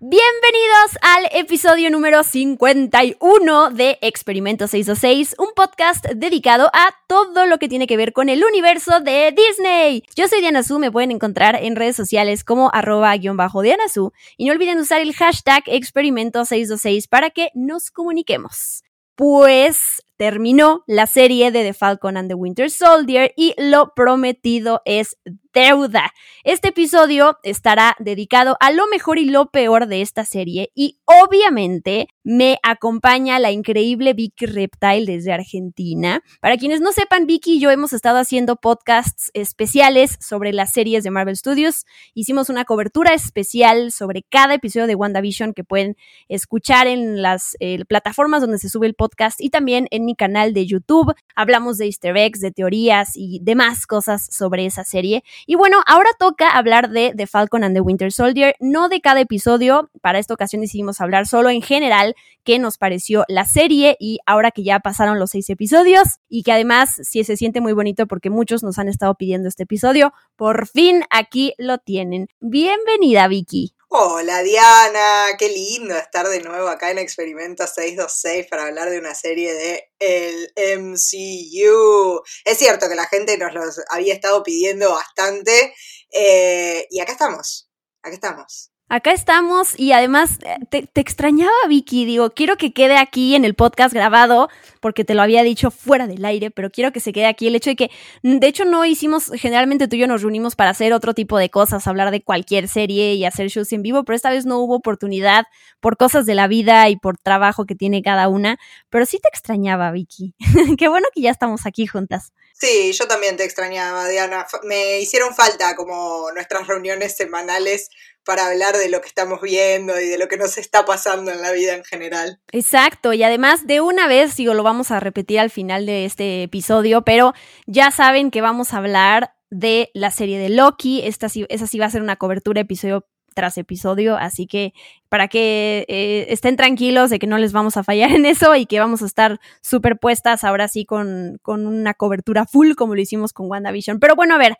Bienvenidos al episodio número 51 de Experimento 626, un podcast dedicado a todo lo que tiene que ver con el universo de Disney. Yo soy Diana Su, me pueden encontrar en redes sociales como arroba-diana Su y no olviden usar el hashtag Experimento 626 para que nos comuniquemos. Pues terminó la serie de The Falcon and the Winter Soldier y lo prometido es deuda. Este episodio estará dedicado a lo mejor y lo peor de esta serie y obviamente me acompaña la increíble Vicky Reptile desde Argentina. Para quienes no sepan, Vicky y yo hemos estado haciendo podcasts especiales sobre las series de Marvel Studios. Hicimos una cobertura especial sobre cada episodio de WandaVision que pueden escuchar en las eh, plataformas donde se sube el podcast y también en mi canal de YouTube. Hablamos de easter eggs, de teorías y demás cosas sobre esa serie. Y bueno, ahora toca hablar de The Falcon and the Winter Soldier, no de cada episodio. Para esta ocasión decidimos hablar solo en general qué nos pareció la serie y ahora que ya pasaron los seis episodios y que además sí se siente muy bonito porque muchos nos han estado pidiendo este episodio, por fin aquí lo tienen. Bienvenida Vicky. Hola Diana, qué lindo estar de nuevo acá en Experimento 626 para hablar de una serie de el MCU. Es cierto que la gente nos los había estado pidiendo bastante eh, y acá estamos, acá estamos. Acá estamos y además eh, te, extrañaba Vicky, digo, quiero que quede aquí en el podcast grabado porque te lo había dicho fuera del aire, pero quiero que se quede aquí el hecho de que, de hecho no hicimos, generalmente tú y yo nos reunimos para hacer otro tipo de cosas, hablar de cualquier serie y hacer shows en vivo, pero esta vez no hubo oportunidad por cosas de la vida y por trabajo que tiene cada una, pero sí te extrañaba Vicky. Qué bueno que ya estamos aquí juntas. Sí, yo también te extrañaba, Diana. Me hicieron falta como nuestras reuniones semanales para hablar de lo que estamos viendo y de lo que nos está pasando en la vida en general. Exacto, y además de una vez, digo, lo vamos a repetir al final de este episodio, pero ya saben que vamos a hablar de la serie de Loki, esta sí, esa sí va a ser una cobertura episodio tras episodio, así que para que eh, estén tranquilos de que no les vamos a fallar en eso y que vamos a estar superpuestas ahora sí con, con una cobertura full como lo hicimos con WandaVision. Pero bueno, a ver,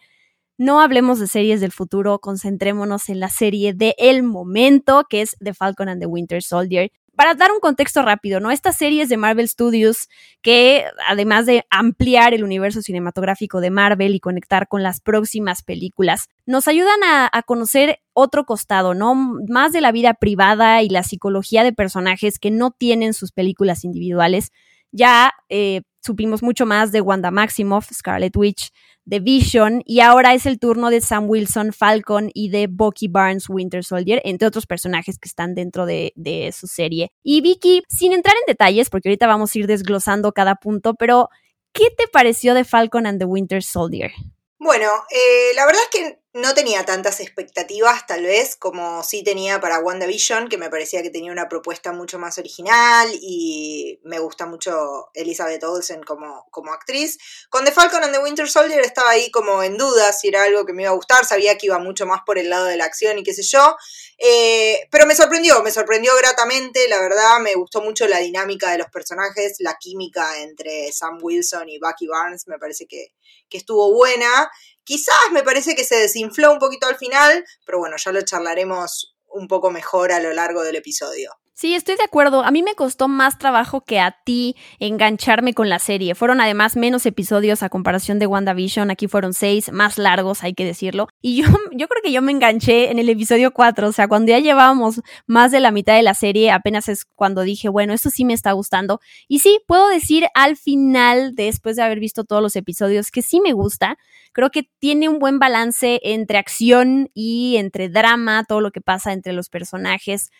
no hablemos de series del futuro, concentrémonos en la serie de el momento, que es The Falcon and the Winter Soldier. Para dar un contexto rápido, ¿no? Estas series de Marvel Studios que, además de ampliar el universo cinematográfico de Marvel y conectar con las próximas películas, nos ayudan a, conocer otro costado, ¿no? Más de la vida privada y la psicología de personajes que no tienen sus películas individuales. Ya eh, supimos mucho más de Wanda Maximoff, Scarlet Witch, de Vision y ahora es el turno de Sam Wilson, Falcon y de Bucky Barnes, Winter Soldier, entre otros personajes que están dentro de, de su serie. Y Vicky, sin entrar en detalles, porque ahorita vamos a ir desglosando cada punto, pero ¿qué te pareció de Falcon and the Winter Soldier? Bueno, eh, la verdad es que no tenía tantas expectativas, tal vez, como sí tenía para WandaVision, que me parecía que tenía una propuesta mucho más original y me gusta mucho Elizabeth Olsen como, como actriz. Con The Falcon and the Winter Soldier estaba ahí como en duda si era algo que me iba a gustar, sabía que iba mucho más por el lado de la acción y qué sé yo, eh, pero me sorprendió, me sorprendió gratamente, la verdad, me gustó mucho la dinámica de los personajes, la química entre Sam Wilson y Bucky Barnes, me parece que, que estuvo buena. Quizás me parece que se desinfló un poquito al final, pero bueno, ya lo charlaremos un poco mejor a lo largo del episodio. Sí, estoy de acuerdo. A mí me costó más trabajo que a ti engancharme con la serie. Fueron además menos episodios a comparación de WandaVision. Aquí fueron seis, más largos, hay que decirlo. Y yo, yo creo que yo me enganché en el episodio cuatro. O sea, cuando ya llevábamos más de la mitad de la serie, apenas es cuando dije, bueno, esto sí me está gustando. Y sí, puedo decir al final, después de haber visto todos los episodios, que sí me gusta. Creo que tiene un buen balance entre acción y entre drama, todo lo que pasa entre los personajes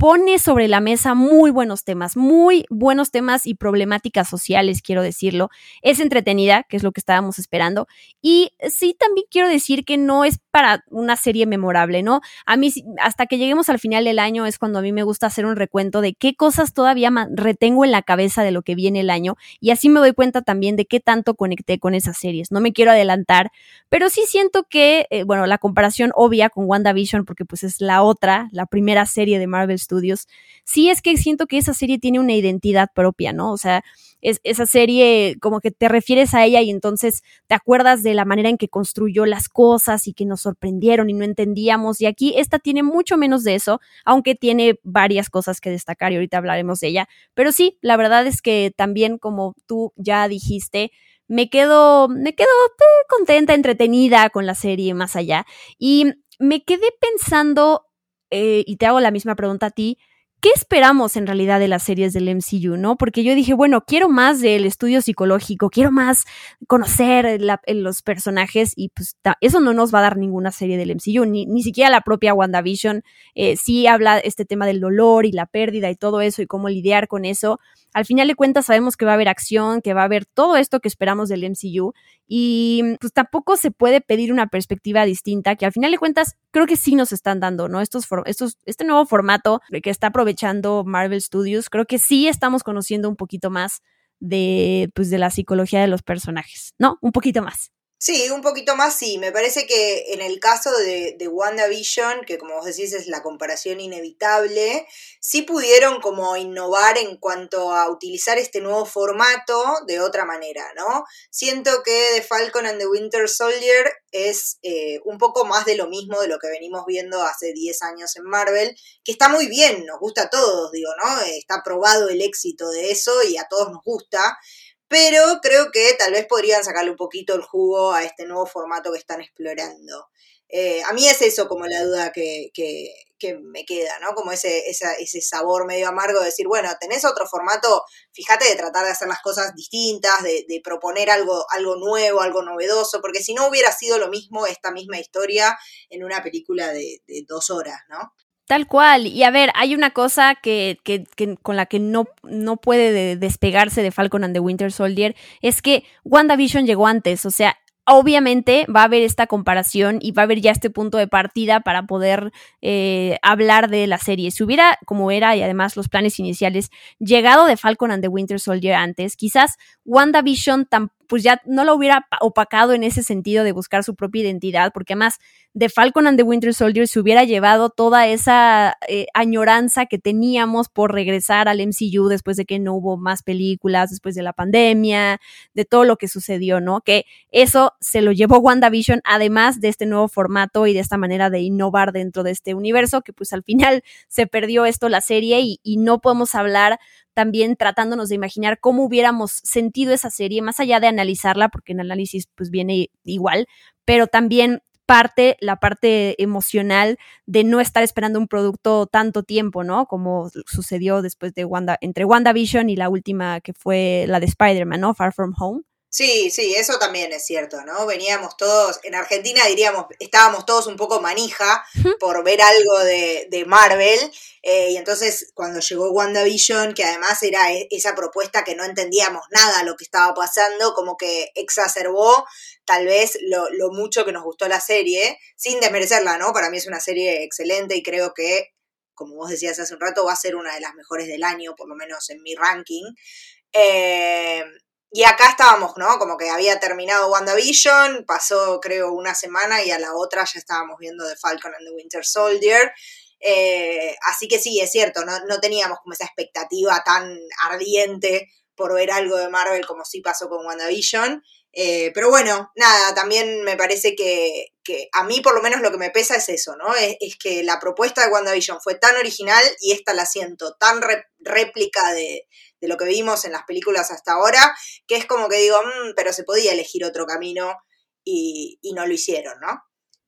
pone sobre la mesa muy buenos temas, muy buenos temas y problemáticas sociales, quiero decirlo. Es entretenida, que es lo que estábamos esperando. Y sí, también quiero decir que no es para una serie memorable, ¿no? A mí, hasta que lleguemos al final del año, es cuando a mí me gusta hacer un recuento de qué cosas todavía retengo en la cabeza de lo que viene el año. Y así me doy cuenta también de qué tanto conecté con esas series. No me quiero adelantar, pero sí siento que, eh, bueno, la comparación obvia con WandaVision, porque pues es la otra, la primera serie de Marvel Studios, sí es que siento que esa serie tiene una identidad propia, ¿no? O sea, es, esa serie como que te refieres a ella y entonces te acuerdas de la manera en que construyó las cosas y que nos sorprendieron y no entendíamos. Y aquí esta tiene mucho menos de eso, aunque tiene varias cosas que destacar y ahorita hablaremos de ella. Pero sí, la verdad es que también como tú ya dijiste, me quedo, me quedo eh, contenta, entretenida con la serie más allá. Y me quedé pensando, eh, y te hago la misma pregunta a ti, ¿qué esperamos en realidad de las series del MCU, no? Porque yo dije, bueno, quiero más del estudio psicológico, quiero más conocer los personajes y pues eso no nos va a dar ninguna serie del MCU, ni, ni siquiera la propia WandaVision eh, sí habla este tema del dolor y la pérdida y todo eso y cómo lidiar con eso. Al final de cuentas sabemos que va a haber acción, que va a haber todo esto que esperamos del MCU y pues tampoco se puede pedir una perspectiva distinta que al final de cuentas creo que sí nos están dando, ¿no? Estos, estos, este nuevo formato que está aprovechando Marvel Studios, creo que sí estamos conociendo un poquito más de, pues, de la psicología de los personajes, ¿no? Un poquito más. Sí, un poquito más sí. Me parece que en el caso de, de WandaVision, que como vos decís es la comparación inevitable, sí pudieron como innovar en cuanto a utilizar este nuevo formato de otra manera, ¿no? Siento que The Falcon and the Winter Soldier es eh, un poco más de lo mismo de lo que venimos viendo hace 10 años en Marvel, que está muy bien, nos gusta a todos, digo, ¿no? Está probado el éxito de eso y a todos nos gusta pero creo que tal vez podrían sacarle un poquito el jugo a este nuevo formato que están explorando. Eh, a mí es eso como la duda que, que, me queda, ¿no? Como ese, ese sabor medio amargo de decir, bueno, tenés otro formato, fíjate de tratar de hacer las cosas distintas, de, proponer algo, algo nuevo, algo novedoso, porque si no hubiera sido lo mismo esta misma historia en una película de dos horas, ¿no? Tal cual. Y a ver, hay una cosa que, que, con la que no, no puede despegarse de Falcon and the Winter Soldier, es que WandaVision llegó antes, o sea, obviamente va a haber esta comparación y va a haber ya este punto de partida para poder eh, hablar de la serie. Si hubiera, como era, y además los planes iniciales, llegado de Falcon and the Winter Soldier antes, quizás WandaVision tampoco pues ya no lo hubiera opacado en ese sentido de buscar su propia identidad, porque además de Falcon and the Winter Soldier se hubiera llevado toda esa eh, añoranza que teníamos por regresar al MCU después de que no hubo más películas, después de la pandemia, de todo lo que sucedió, ¿no? Que eso se lo llevó WandaVision, además de este nuevo formato y de esta manera de innovar dentro de este universo, que pues al final se perdió esto la serie y, y no podemos hablar también tratándonos de imaginar cómo hubiéramos sentido esa serie, más allá de analizarla, porque en análisis pues viene igual, pero también parte, la parte emocional de no estar esperando un producto tanto tiempo, ¿no? Como sucedió después de Wanda, entre WandaVision y la última que fue la de Spider-Man, ¿no? Far From Home. Sí, sí, eso también es cierto, ¿no? Veníamos todos, en Argentina diríamos, estábamos todos un poco manija por ver algo de, de Marvel, eh, y entonces cuando llegó WandaVision, que además era e, esa propuesta que no entendíamos nada lo que estaba pasando, como que exacerbó tal vez lo, lo mucho que nos gustó la serie, sin desmerecerla, ¿no? Para mí es una serie excelente y creo que, como vos decías hace un rato, va a ser una de las mejores del año, por lo menos en mi ranking. Eh, y acá estábamos, ¿no? Como que había terminado WandaVision, pasó creo una semana y a la otra ya estábamos viendo The Falcon and the Winter Soldier. Eh, así que sí, es cierto, no, no teníamos como esa expectativa tan ardiente por ver algo de Marvel como sí pasó con WandaVision. Eh, pero bueno, nada, también me parece que, que, a mí por lo menos lo que me pesa es eso, ¿no? Es, que la propuesta de WandaVision fue tan original y esta la siento tan réplica de, de, lo que vimos en las películas hasta ahora, que es como que digo, mmm, pero se podía elegir otro camino y, y no lo hicieron, ¿no?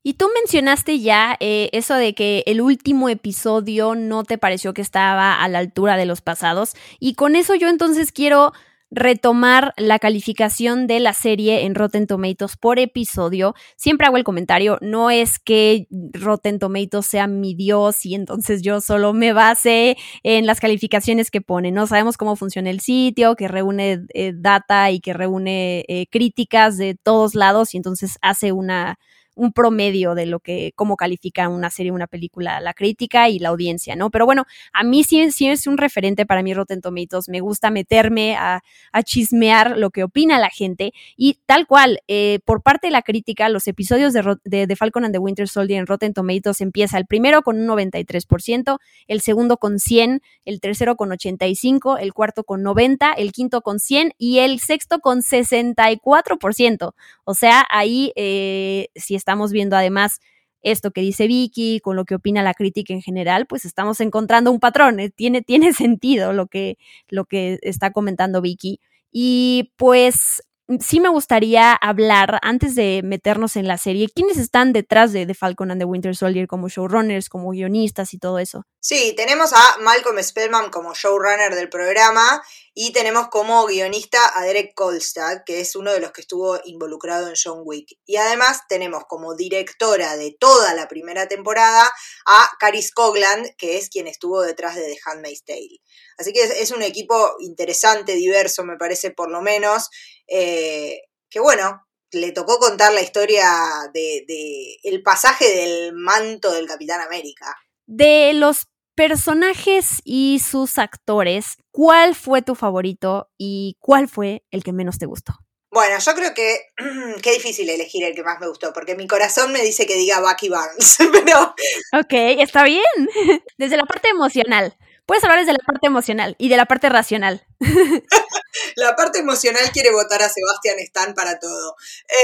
Y tú mencionaste ya eh, eso de que el último episodio no te pareció que estaba a la altura de los pasados. Y con eso yo entonces quiero retomar la calificación de la serie en Rotten Tomatoes por episodio. Siempre hago el comentario, no es que Rotten Tomatoes sea mi Dios y entonces yo solo me base en las calificaciones que pone, ¿no? Sabemos cómo funciona el sitio, que reúne eh, data y que reúne eh, críticas de todos lados y entonces hace una un promedio de lo que, cómo califica una serie, una película, la crítica y la audiencia, ¿no? Pero bueno, a mí sí, es un referente para mí Rotten Tomatoes, me gusta meterme a, chismear lo que opina la gente y tal cual, eh, por parte de la crítica, los episodios de, de, Falcon and the Winter Soldier en Rotten Tomatoes empieza el primero con un 93%, el segundo con 100, el tercero con 85, el cuarto con 90, el quinto con 100 y el sexto con 64%. O sea, ahí eh, si estamos viendo además esto que dice Vicky, con lo que opina la crítica en general, pues estamos encontrando un patrón. Eh, tiene, tiene sentido lo que, lo que está comentando Vicky. Y pues sí me gustaría hablar, antes de meternos en la serie, quiénes están detrás de The Falcon and the Winter Soldier como showrunners, como guionistas y todo eso. Sí, tenemos a Malcolm Spellman como showrunner del programa y tenemos como guionista a Derek Kolstad, que es uno de los que estuvo involucrado en John Wick. Y además tenemos como directora de toda la primera temporada a Caris Cogland, que es quien estuvo detrás de The Handmaid's Tale. Así que es, un equipo interesante, diverso, me parece por lo menos, eh, que bueno, le tocó contar la historia de, de el pasaje del manto del Capitán América. De los personajes y sus actores, ¿cuál fue tu favorito y cuál fue el que menos te gustó? Bueno, yo creo que qué difícil elegir el que más me gustó, porque mi corazón me dice que diga Bucky Barnes, pero... Ok, está bien. Desde la parte emocional. Puedes hablar desde la parte emocional y de la parte racional. la parte emocional quiere votar a Sebastian Stan para todo.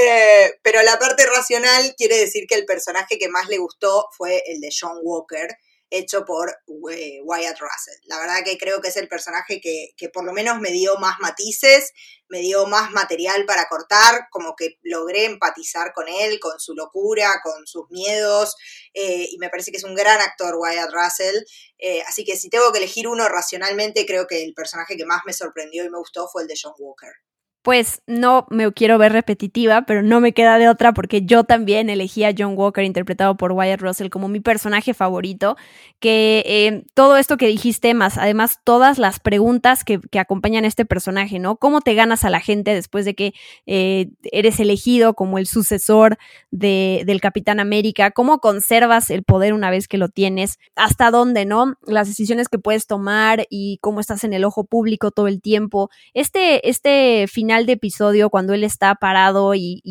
Eh, pero la parte racional quiere decir que el personaje que más le gustó fue el de John Walker hecho por eh, Wyatt Russell. La verdad que creo que es el personaje que, por lo menos me dio más matices, me dio más material para cortar, como que logré empatizar con él, con su locura, con sus miedos, eh, y me parece que es un gran actor Wyatt Russell. Eh, así que si tengo que elegir uno racionalmente, creo que el personaje que más me sorprendió y me gustó fue el de John Walker pues no me quiero ver repetitiva, pero no me queda de otra porque yo también elegí a John Walker interpretado por Wyatt Russell como mi personaje favorito, que eh, todo esto que dijiste, más además todas las preguntas que, acompañan a este personaje, ¿no? ¿Cómo te ganas a la gente después de que eh, eres elegido como el sucesor de, del Capitán América? ¿Cómo conservas el poder una vez que lo tienes? ¿Hasta dónde, no? Las decisiones que puedes tomar y cómo estás en el ojo público todo el tiempo. Este, este final de episodio, cuando él está parado y,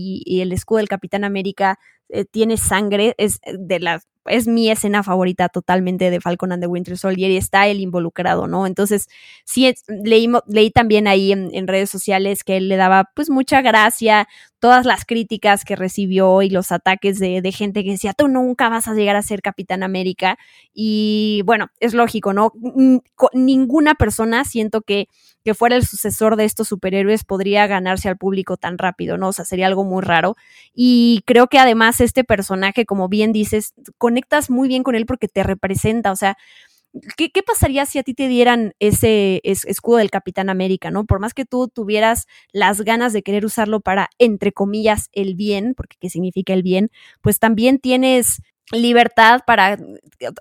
el escudo del Capitán América eh, tiene sangre, es de la es mi escena favorita totalmente de Falcon and the Winter Soldier y está él involucrado, ¿no? Entonces, sí, leí, leí también ahí en, redes sociales que él le daba pues mucha gracia, todas las críticas que recibió y los ataques de, de, gente que decía, tú nunca vas a llegar a ser Capitán América. Y bueno, es lógico, ¿no? Ninguna persona siento que, que fuera el sucesor de estos superhéroes podría ganarse al público tan rápido, ¿no? O sea, sería algo muy raro. Y creo que además este personaje, como bien dices, conectas muy bien con él porque te representa, o sea, ¿Qué, pasaría si a ti te dieran ese, escudo del Capitán América, ¿no? Por más que tú tuvieras las ganas de querer usarlo para, entre comillas, el bien, porque ¿qué significa el bien? Pues también tienes libertad para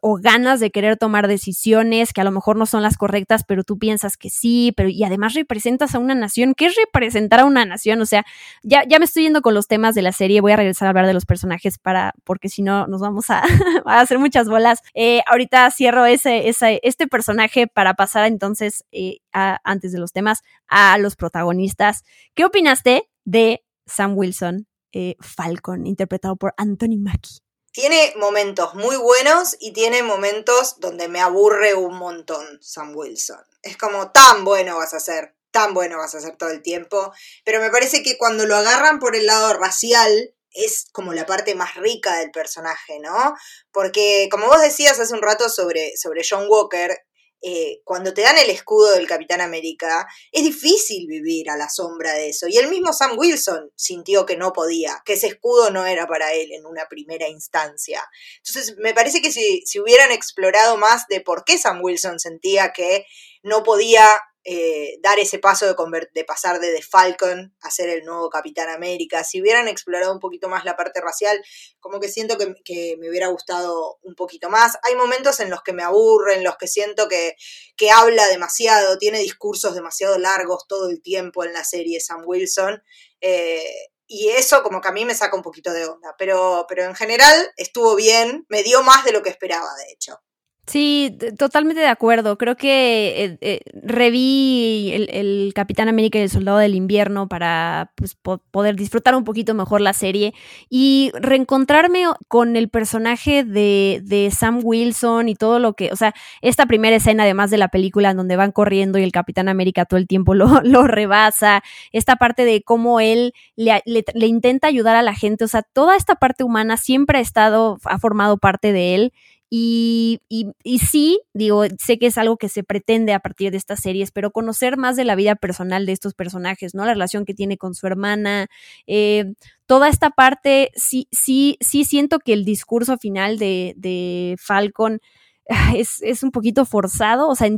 o ganas de querer tomar decisiones que a lo mejor no son las correctas, pero tú piensas que sí, pero y además representas a una nación. ¿Qué es representar a una nación? O sea, ya, ya me estoy yendo con los temas de la serie, voy a regresar a hablar de los personajes para, porque si no nos vamos a, hacer muchas bolas. Eh, ahorita cierro ese, ese, este personaje para pasar entonces, eh, antes de los temas, a los protagonistas. ¿Qué opinaste de Sam Wilson, eh, Falcon, interpretado por Anthony Mackie? Tiene momentos muy buenos y tiene momentos donde me aburre un montón Sam Wilson. Es como tan bueno vas a ser, tan bueno vas a ser todo el tiempo, pero me parece que cuando lo agarran por el lado racial es como la parte más rica del personaje, ¿no? Porque como vos decías hace un rato sobre, sobre John Walker, eh, cuando te dan el escudo del Capitán América, es difícil vivir a la sombra de eso. Y el mismo Sam Wilson sintió que no podía, que ese escudo no era para él en una primera instancia. Entonces, me parece que si, hubieran explorado más de por qué Sam Wilson sentía que no podía eh, dar ese paso de, pasar de The Falcon a ser el nuevo Capitán América. Si hubieran explorado un poquito más la parte racial, como que siento que, que, me hubiera gustado un poquito más. Hay momentos en los que me aburren, en los que siento que, que habla demasiado, tiene discursos demasiado largos todo el tiempo en la serie Sam Wilson. Eh, y eso como que a mí me saca un poquito de onda, pero, pero en general estuvo bien, me dio más de lo que esperaba, de hecho. Sí, totalmente de acuerdo. Creo que eh, eh, reví el, Capitán América y el Soldado del Invierno para pues, poder disfrutar un poquito mejor la serie y reencontrarme con el personaje de, de, Sam Wilson y todo lo que, o sea, esta primera escena además de la película en donde van corriendo y el Capitán América todo el tiempo lo, lo rebasa, esta parte de cómo él le, le intenta ayudar a la gente, o sea, toda esta parte humana siempre ha estado, ha formado parte de él y, y, sí, digo, sé que es algo que se pretende a partir de estas series, pero conocer más de la vida personal de estos personajes, ¿no? La relación que tiene con su hermana, eh, toda esta parte, sí, sí, sí siento que el discurso final de, de Falcon es, es, un poquito forzado, o sea,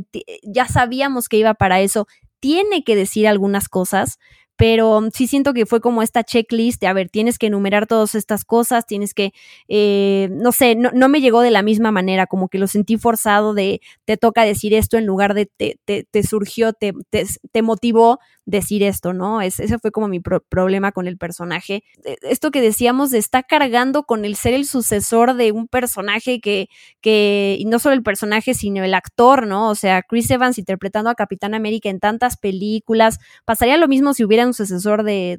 ya sabíamos que iba para eso, tiene que decir algunas cosas, pero sí siento que fue como esta checklist de, a ver, tienes que enumerar todas estas cosas, tienes que, eh, no sé, no, no, me llegó de la misma manera, como que lo sentí forzado de, te toca decir esto en lugar de, te, te, surgió, te, te, motivó decir esto, ¿no? Es, ese fue como mi problema con el personaje. E, esto que decíamos de está cargando con el ser el sucesor de un personaje que, que, y no solo el personaje, sino el actor, ¿no? O sea, Chris Evans interpretando a Capitán América en tantas películas. Pasaría lo mismo si hubiera un sucesor de,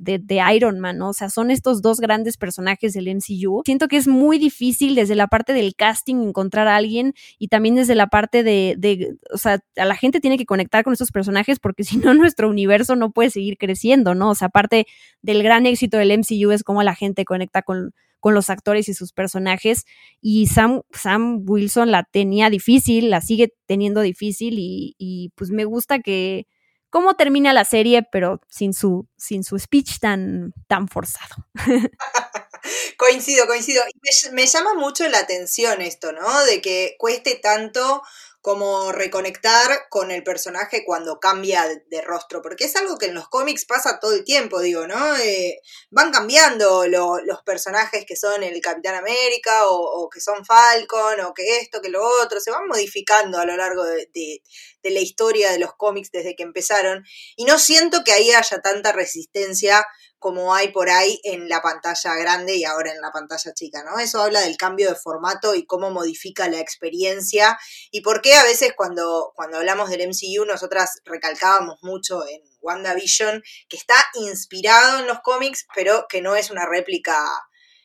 Iron Man, ¿no? O sea, son estos dos grandes personajes del MCU. Siento que es muy difícil desde la parte del casting encontrar a alguien y también desde la parte de, de o sea, a la gente tiene que conectar con estos personajes porque si no, nuestro universo no puede seguir creciendo, ¿no? O sea, aparte del gran éxito del MCU es cómo la gente conecta con, con los actores y sus personajes. Y Sam, Sam Wilson la tenía difícil, la sigue teniendo difícil y, y pues me gusta que cómo termina la serie, pero sin su, sin su speech tan, tan forzado. coincido, coincido. Me, me llama mucho la atención esto, ¿no? De que cueste tanto como reconectar con el personaje cuando cambia de rostro, porque es algo que en los cómics pasa todo el tiempo, digo, ¿no? Eh, van cambiando los personajes que son el Capitán América o, que son Falcon o que esto, que lo otro, se van modificando a lo largo de la historia de los cómics desde que empezaron y no siento que ahí haya tanta resistencia como hay por ahí en la pantalla grande y ahora en la pantalla chica, ¿no? Eso habla del cambio de formato y cómo modifica la experiencia y por qué a veces cuando, cuando hablamos del MCU nosotras recalcábamos mucho en WandaVision que está inspirado en los cómics, pero que no es una réplica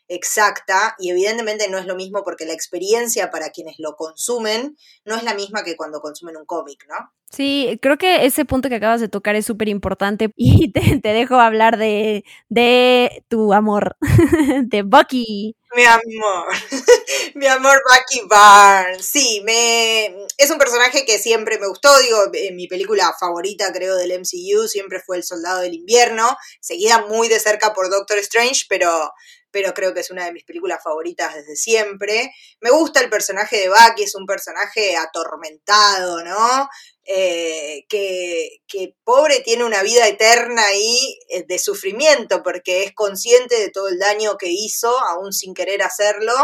exacta y evidentemente no es lo mismo porque la experiencia para quienes lo consumen no es la misma que cuando consumen un cómic, ¿no? Sí, creo que ese punto que acabas de tocar es súper importante y te, dejo hablar de, de tu amor, de Bucky. Mi amor, mi amor Bucky Barnes. Sí, me, es un personaje que siempre me gustó, digo, mi película favorita creo del MCU siempre fue El Soldado del Invierno, seguida muy de cerca por Doctor Strange, pero pero creo que es una de mis películas favoritas desde siempre. Me gusta el personaje de Bucky, es un personaje atormentado, ¿no? Eh, que, pobre tiene una vida eterna ahí eh, de sufrimiento porque es consciente de todo el daño que hizo, aún sin querer hacerlo.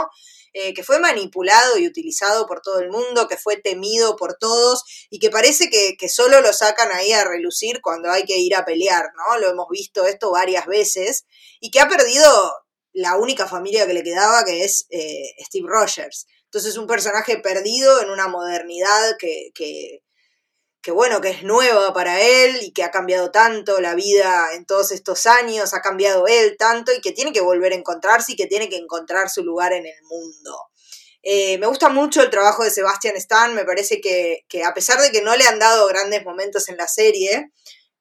Eh, que fue manipulado y utilizado por todo el mundo, que fue temido por todos y que parece que, que, solo lo sacan ahí a relucir cuando hay que ir a pelear, ¿no? Lo hemos visto esto varias veces y que ha perdido la única familia que le quedaba, que es eh, Steve Rogers. Entonces, un personaje perdido en una modernidad que, que, que, bueno, que es nueva para él y que ha cambiado tanto la vida en todos estos años, ha cambiado él tanto y que tiene que volver a encontrarse y que tiene que encontrar su lugar en el mundo. Eh, me gusta mucho el trabajo de Sebastian Stan, me parece que, que, a pesar de que no le han dado grandes momentos en la serie,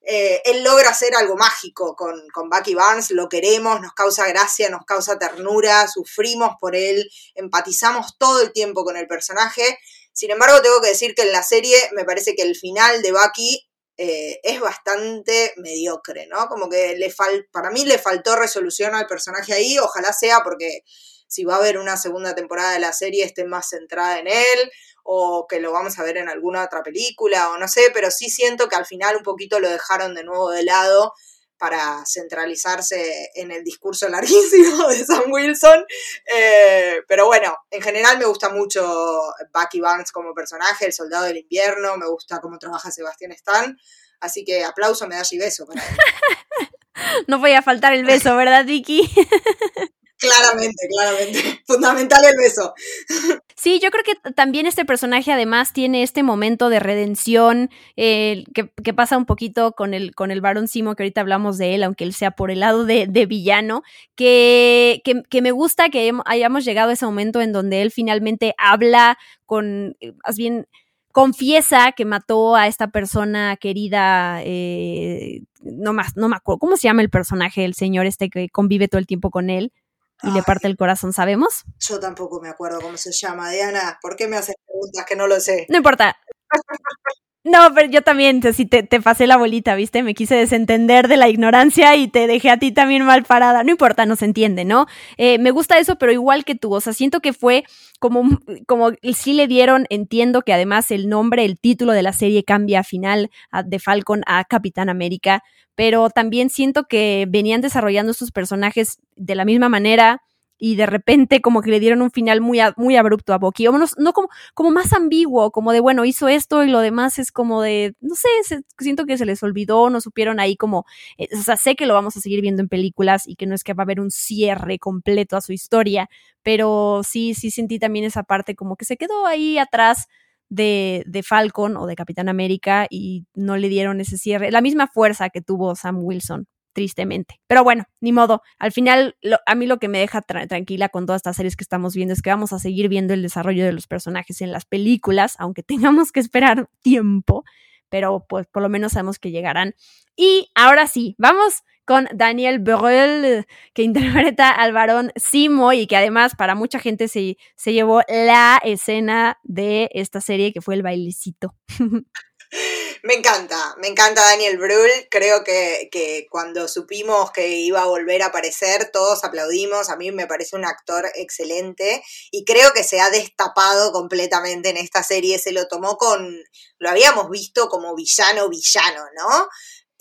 eh, él logra hacer algo mágico con, con, Bucky Barnes, lo queremos, nos causa gracia, nos causa ternura, sufrimos por él, empatizamos todo el tiempo con el personaje. Sin embargo, tengo que decir que en la serie me parece que el final de Bucky eh, es bastante mediocre, ¿no? Como que le fal para mí le faltó resolución al personaje ahí, ojalá sea porque si va a haber una segunda temporada de la serie esté más centrada en él o que lo vamos a ver en alguna otra película o no sé, pero sí siento que al final un poquito lo dejaron de nuevo de lado para centralizarse en el discurso larguísimo de Sam Wilson. Eh, pero bueno, en general me gusta mucho Bucky Barnes como personaje, el soldado del invierno, me gusta cómo trabaja Sebastián Stan. Así que aplauso, medalla y beso para él. no voy a faltar el beso, ¿verdad, Vicky? Claramente, claramente. Fundamental el beso. Sí, yo creo que también este personaje además tiene este momento de redención eh, que, pasa un poquito con el, con el varón Simo, que ahorita hablamos de él, aunque él sea por el lado de, villano, que, que, me gusta que hayamos llegado a ese momento en donde él finalmente habla con, más bien, confiesa que mató a esta persona querida, eh, no más, no me acuerdo, ¿cómo se llama el personaje, el señor este que convive todo el tiempo con él? Y le parte el corazón, ¿sabemos? Yo tampoco me acuerdo cómo se llama. Diana, ¿por qué me haces preguntas que no lo sé? No importa. No, pero yo también, sí, te, te, pasé la bolita, ¿viste? Me quise desentender de la ignorancia y te dejé a ti también mal parada. No importa, no se entiende, ¿no? Eh, me gusta eso, pero igual que tú, o sea, siento que fue como, como sí le dieron, entiendo que además el nombre, el título de la serie cambia a final de Falcon a Capitán América, pero también siento que venían desarrollando sus personajes de la misma manera y de repente como que le dieron un final muy, muy abrupto a Bucky, o no, como, como más ambiguo, como de, bueno, hizo esto y lo demás es como de, no sé, siento que se les olvidó, no supieron ahí como, eh, o sea, sé que lo vamos a seguir viendo en películas y que no es que va a haber un cierre completo a su historia, pero sí, sí sentí también esa parte como que se quedó ahí atrás de, de, Falcon o de Capitán América y no le dieron ese cierre, la misma fuerza que tuvo Sam Wilson tristemente. Pero bueno, ni modo. Al final, a mí lo que me deja tranquila con todas estas series que estamos viendo es que vamos a seguir viendo el desarrollo de los personajes en las películas, aunque tengamos que esperar tiempo, pero pues por lo menos sabemos que llegarán. Y ahora sí, vamos con Daniel Brühl, que interpreta al varón Simo y que además para mucha gente se, se llevó la escena de esta serie que fue el bailecito. Me encanta, me encanta Daniel Brühl. Creo que, que, cuando supimos que iba a volver a aparecer, todos aplaudimos. A mí me parece un actor excelente y creo que se ha destapado completamente en esta serie. Se lo tomó con, lo habíamos visto como villano, villano, ¿no?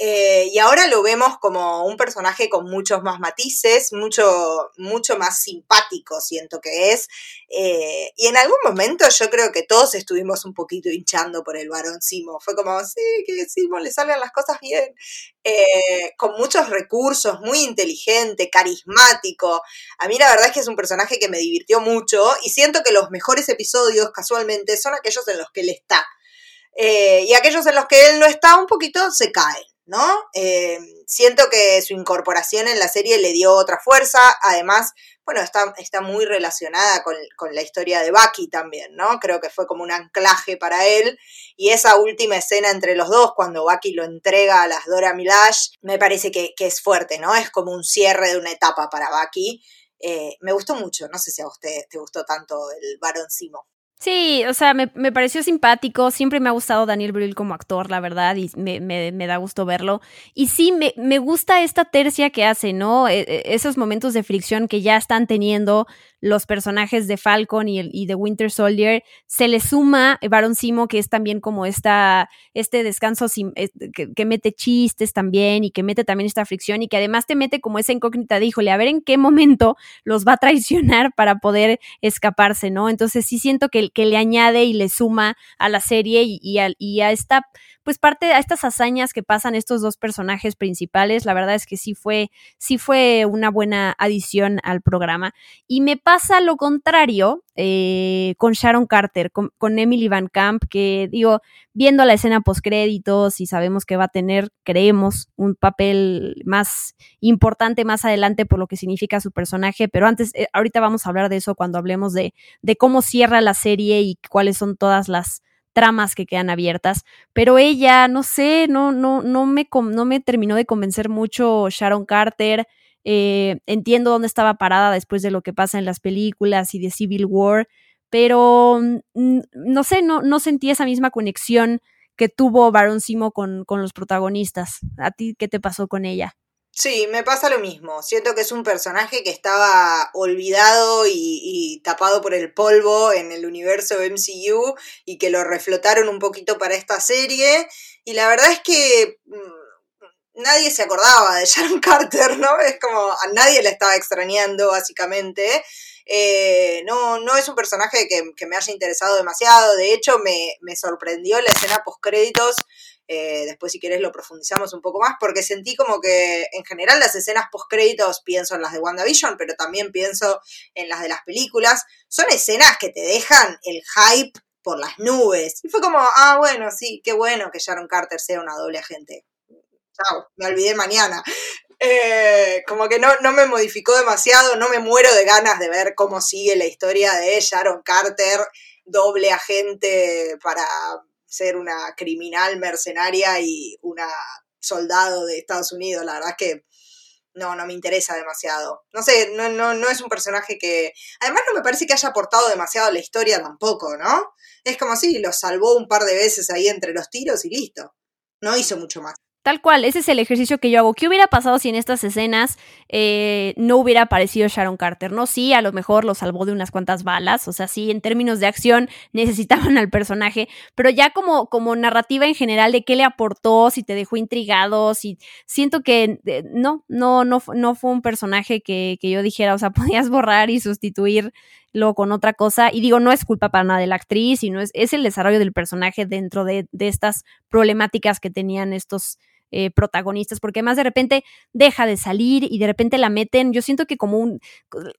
Eh, y ahora lo vemos como un personaje con muchos más matices, mucho, mucho más simpático, siento que es. Eh, y en algún momento yo creo que todos estuvimos un poquito hinchando por el varón Simo. Fue como, sí, que Simo le salgan las cosas bien. Eh, con muchos recursos, muy inteligente, carismático. A mí la verdad es que es un personaje que me divirtió mucho y siento que los mejores episodios casualmente son aquellos en los que él está. y aquellos en los que él no está un poquito se caen. ¿No? Eh, siento que su incorporación en la serie le dio otra fuerza, además, bueno, está, está muy relacionada con, la historia de Bucky también, ¿no? Creo que fue como un anclaje para él, y esa última escena entre los dos, cuando Bucky lo entrega a las Dora Milash, me parece que, es fuerte, ¿no? Es como un cierre de una etapa para Bucky. Eh, me gustó mucho, no sé si a usted te gustó tanto el Barón Simo. Sí, o sea, me, pareció simpático. Siempre me ha gustado Daniel Brühl como actor, la verdad, y me, me, da gusto verlo. Y sí, me, me, gusta esta tercia que hace, ¿no? E, e, esos momentos de fricción que ya están teniendo los personajes de Falcon y, el, y de Winter Soldier, se le suma Baron Simo, que es también como esta, este descanso que, mete chistes también y que mete también esta fricción y que además te mete como esa incógnita de, híjole, a ver en qué momento los va a traicionar para poder escaparse, ¿no? Entonces sí siento que, que le añade y le suma a la serie y a esta pues parte de estas hazañas que pasan estos dos personajes principales, la verdad es que sí fue, sí fue una buena adición al programa. Y me pasa lo contrario eh, con Sharon Carter, con, Emily Van Camp, que digo, viendo la escena post créditos y sabemos que va a tener, creemos, un papel más importante más adelante por lo que significa su personaje, pero antes, eh, ahorita vamos a hablar de eso cuando hablemos de, de cómo cierra la serie y cuáles son todas las tramas que quedan abiertas, pero ella, no sé, no, no, no, me, no me terminó de convencer mucho Sharon Carter. Eh, entiendo dónde estaba parada después de lo que pasa en las películas y de Civil War, pero mm, no sé, no, no sentí esa misma conexión que tuvo Baron Simo con, con los protagonistas. ¿A ti qué te pasó con ella? Sí, me pasa lo mismo. Siento que es un personaje que estaba olvidado y, tapado por el polvo en el universo MCU y que lo reflotaron un poquito para esta serie. Y la verdad es que mm, nadie se acordaba de Sharon Carter, ¿no? Es como a nadie le estaba extrañando, básicamente. Eh, no, no es un personaje que, que, me haya interesado demasiado. De hecho, me, me sorprendió la escena post créditos eh, después, si querés, lo profundizamos un poco más, porque sentí como que en general las escenas post-créditos pienso en las de WandaVision, pero también pienso en las de las películas. Son escenas que te dejan el hype por las nubes. Y fue como, ah, bueno, sí, qué bueno que Sharon Carter sea una doble agente. Chao, me olvidé mañana. Eh, como que no, no me modificó demasiado, no me muero de ganas de ver cómo sigue la historia de Sharon Carter, doble agente para ser una criminal mercenaria y una soldado de Estados Unidos. La verdad es que no, no me interesa demasiado. No sé, no, no, no es un personaje que. Además, no me parece que haya aportado demasiado a la historia tampoco, ¿no? Es como si lo salvó un par de veces ahí entre los tiros y listo. No hizo mucho más. Tal cual, ese es el ejercicio que yo hago. ¿Qué hubiera pasado si en estas escenas eh, no hubiera aparecido Sharon Carter? No, sí, a lo mejor lo salvó de unas cuantas balas, o sea, sí, en términos de acción necesitaban al personaje, pero ya como, como narrativa en general de qué le aportó, si te dejó intrigado, si siento que eh, no, no, no, no fue un personaje que, que yo dijera, o sea, podías borrar y sustituir lo con otra cosa. Y digo, no es culpa para nada de la actriz, sino es, es el desarrollo del personaje dentro de, de estas problemáticas que tenían estos eh, protagonistas, porque además de repente deja de salir y de repente la meten, yo siento que como un,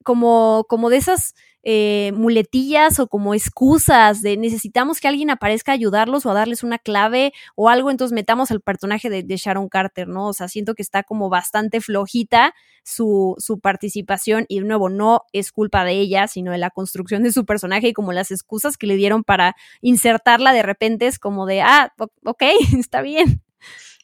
como, como de esas eh, muletillas o como excusas de necesitamos que alguien aparezca a ayudarlos o a darles una clave o algo, entonces metamos al personaje de, de Sharon Carter, ¿no? O sea, siento que está como bastante flojita su, su participación y de nuevo no es culpa de ella, sino de la construcción de su personaje y como las excusas que le dieron para insertarla de repente es como de, ah, ok, está bien.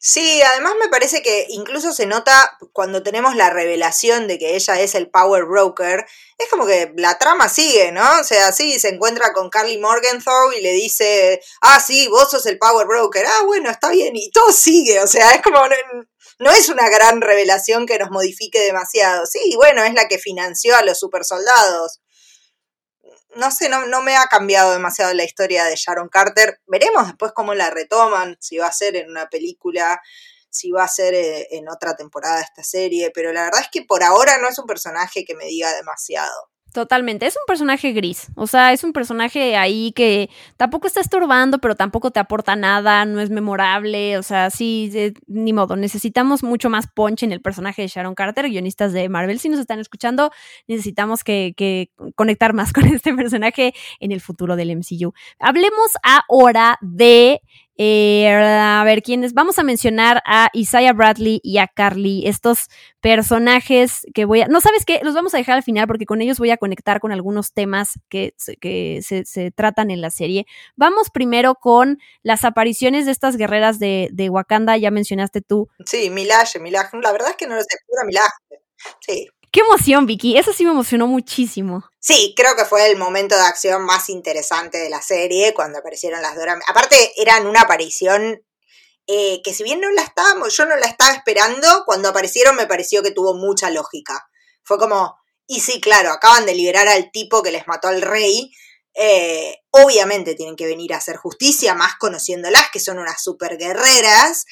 Sí, además me parece que incluso se nota cuando tenemos la revelación de que ella es el Power Broker, es como que la trama sigue, ¿no? O sea, sí, se encuentra con Carly Morgenthau y le dice, ah, sí, vos sos el Power Broker, ah, bueno, está bien, y todo sigue, o sea, es como, no, es una gran revelación que nos modifique demasiado. Sí, bueno, es la que financió a los super soldados no sé, no, no, me ha cambiado demasiado la historia de Sharon Carter. Veremos después cómo la retoman, si va a ser en una película, si va a ser eh, en otra temporada de esta serie, pero la verdad es que por ahora no es un personaje que me diga demasiado. Totalmente, es un personaje gris, o sea, es un personaje ahí que tampoco está estorbando, pero tampoco te aporta nada, no es memorable, o sea, sí, ni modo, necesitamos mucho más punch en el personaje de Sharon Carter, guionistas de Marvel, si nos están escuchando, necesitamos que, que conectar más con este personaje en el futuro del MCU. Hablemos ahora de eh, a ver, ¿quiénes? Vamos a mencionar a Isaiah Bradley y a Carly, estos personajes que voy a... No, ¿sabes qué? Los vamos a dejar al final porque con ellos voy a conectar con algunos temas que, que se, tratan en la serie. Vamos primero con las apariciones de estas guerreras de, de Wakanda, ya mencionaste tú. Sí, Milaje, Milaje. La verdad es que no lo sé, pura Milaje. Sí. Qué emoción, Vicky. Eso sí me emocionó muchísimo. Sí, creo que fue el momento de acción más interesante de la serie cuando aparecieron las Dora. Aparte, eran una aparición eh, que si bien no la estábamos, yo no la estaba esperando, cuando aparecieron me pareció que tuvo mucha lógica. Fue como, y sí, claro, acaban de liberar al tipo que les mató al rey. Eh, obviamente tienen que venir a hacer justicia, más conociéndolas, que son unas super guerreras.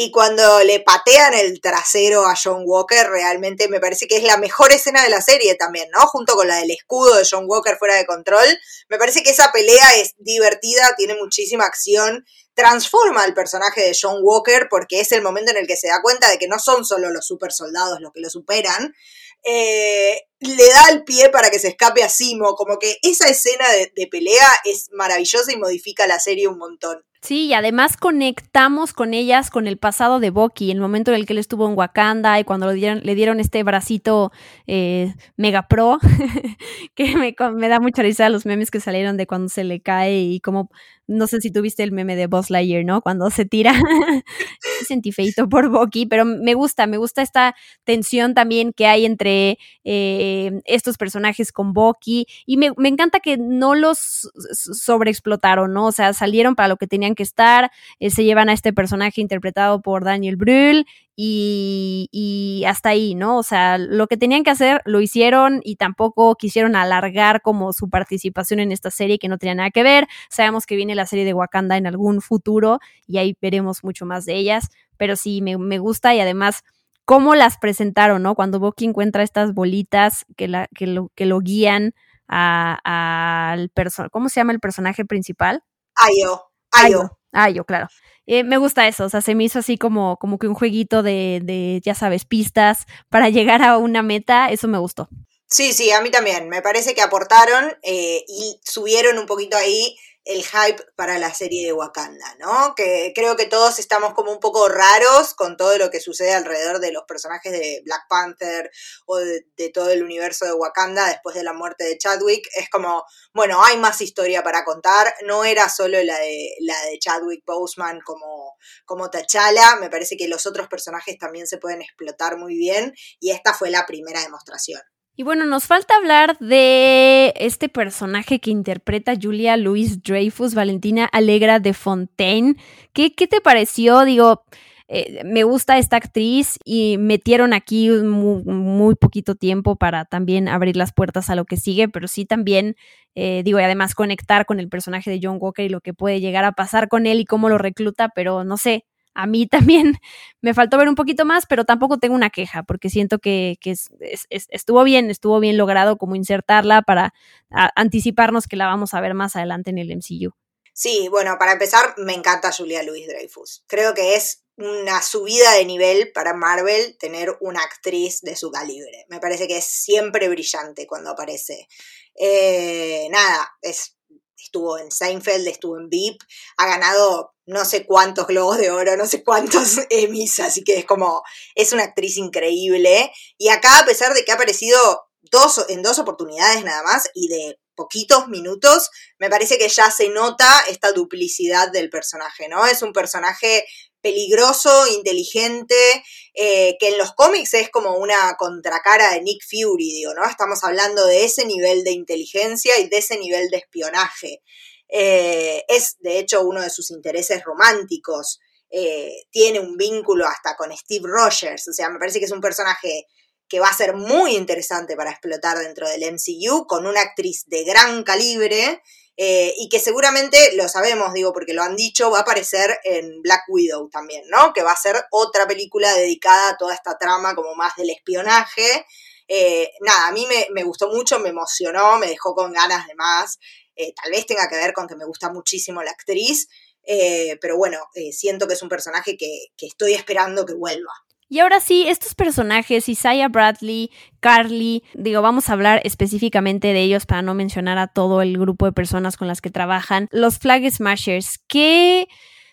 Y cuando le patean el trasero a John Walker, realmente me parece que es la mejor escena de la serie también, ¿no? Junto con la del escudo de John Walker fuera de control. Me parece que esa pelea es divertida, tiene muchísima acción, transforma al personaje de John Walker porque es el momento en el que se da cuenta de que no son solo los super soldados los que lo superan. Eh, le da el pie para que se escape a Simo, como que esa escena de, pelea es maravillosa y modifica la serie un montón. Sí, y además conectamos con ellas con el pasado de Bucky, el momento en el que él estuvo en Wakanda y cuando le dieron, le dieron este bracito eh, mega pro, que me, da mucha risa los memes que salieron de cuando se le cae y como, no sé si tuviste el meme de Buzz Lightyear, ¿no? Cuando se tira, sentí feito por Bucky, pero me gusta, me gusta esta tensión también que hay entre... Eh, eh, estos personajes con Bucky. Y me, encanta que no los sobreexplotaron, ¿no? O sea, salieron para lo que tenían que estar. Eh, se llevan a este personaje interpretado por Daniel Brühl y, hasta ahí, ¿no? O sea, lo que tenían que hacer lo hicieron y tampoco quisieron alargar como su participación en esta serie que no tenía nada que ver. Sabemos que viene la serie de Wakanda en algún futuro y ahí veremos mucho más de ellas, pero sí, me gusta y además cómo las presentaron, ¿no? Cuando Bucky encuentra estas bolitas que, la, que, lo, que lo guían al personaje, ¿cómo se llama el personaje principal? Ayo. Ayo. Ayo, claro. Eh, me gusta eso, o sea, se me hizo así como, como que un jueguito de, de, ya sabes, pistas para llegar a una meta, eso me gustó. Sí, sí, a mí también. Me parece que aportaron eh, y subieron un poquito ahí el hype para la serie de Wakanda, ¿no? Que creo que todos estamos como un poco raros con todo lo que sucede alrededor de los personajes de Black Panther o de, todo el universo de Wakanda después de la muerte de Chadwick. Es como, bueno, hay más historia para contar. No era solo la de, la de Chadwick Boseman como, como T'Challa. Me parece que los otros personajes también se pueden explotar muy bien y esta fue la primera demostración. Y bueno, nos falta hablar de este personaje que interpreta Julia Louis Dreyfus, Valentina Alegra de Fontaine. ¿Qué, qué te pareció? Digo, eh, me gusta esta actriz y metieron aquí muy, muy, poquito tiempo para también abrir las puertas a lo que sigue, pero sí también, eh, digo, y además conectar con el personaje de John Walker y lo que puede llegar a pasar con él y cómo lo recluta, pero no sé, a mí también me faltó ver un poquito más, pero tampoco tengo una queja, porque siento que, que es, es, estuvo bien, estuvo bien logrado como insertarla para anticiparnos que la vamos a ver más adelante en el MCU. Sí, bueno, para empezar, me encanta Julia Louis Dreyfus. Creo que es una subida de nivel para Marvel tener una actriz de su calibre. Me parece que es siempre brillante cuando aparece. Eh, nada, es estuvo en Seinfeld, estuvo en VIP, ha ganado no sé cuántos globos de oro, no sé cuántos Emmys, así que es como, es una actriz increíble. Y acá, a pesar de que ha aparecido dos, en dos oportunidades nada más y de poquitos minutos, me parece que ya se nota esta duplicidad del personaje, ¿no? Es un personaje peligroso, inteligente, eh, que en los cómics es como una contracara de Nick Fury, ¿no? Estamos hablando de ese nivel de inteligencia y de ese nivel de espionaje. Eh, es, de hecho, uno de sus intereses románticos. Eh, tiene un vínculo hasta con Steve Rogers, o sea, me parece que es un personaje que va a ser muy interesante para explotar dentro del MCU, con una actriz de gran calibre eh, y que seguramente, lo sabemos, digo, porque lo han dicho, va a aparecer en Black Widow también, ¿no? Que va a ser otra película dedicada a toda esta trama como más del espionaje. Eh, nada, a mí me, me, gustó mucho, me emocionó, me dejó con ganas de más. Eh, tal vez tenga que ver con que me gusta muchísimo la actriz, pero bueno, siento que es un personaje que, que estoy esperando que vuelva. Y ahora sí, estos personajes, Isaiah Bradley, Carly, digo, vamos a hablar específicamente de ellos para no mencionar a todo el grupo de personas con las que trabajan. Los Flag Smashers, ¿qué...?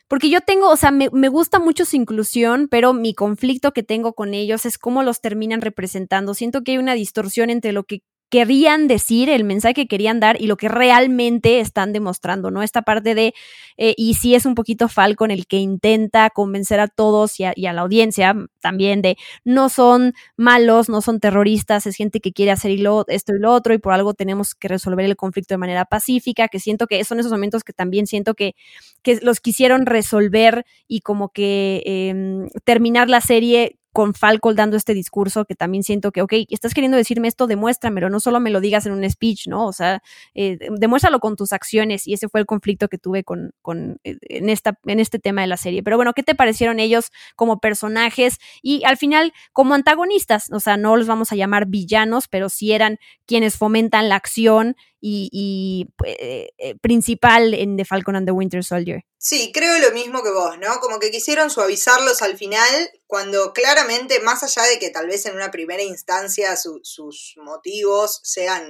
Porque yo tengo, o sea, me, gusta mucho su inclusión, pero mi conflicto que tengo con ellos es cómo los terminan representando. Siento que hay una distorsión entre lo que querían decir, el mensaje que querían dar y lo que realmente están demostrando, ¿no? Esta parte de, eh, y sí es un poquito Falcon el que intenta convencer a todos y a, la audiencia también de no son malos, no son terroristas, es gente que quiere hacer esto y lo otro y por algo tenemos que resolver el conflicto de manera pacífica, que siento que son esos momentos que también siento que, que los quisieron resolver y como que eh, terminar la serie con Falcon dando este discurso que también siento que, ok, estás queriendo decirme esto, demuéstramelo, no solo me lo digas en un speech, ¿no? O sea, eh, demuéstralo con tus acciones y ese fue el conflicto que tuve con, con, eh, en, esta, en este tema de la serie. Pero bueno, ¿qué te parecieron ellos como personajes y al final como antagonistas? O sea, no los vamos a llamar villanos, pero sí eran quienes fomentan la acción y, y eh, eh, principal en The Falcon and the Winter Soldier. Sí, creo lo mismo que vos, ¿no? Como que quisieron suavizarlos al final, cuando claramente, más allá de que tal vez en una primera instancia su, sus motivos sean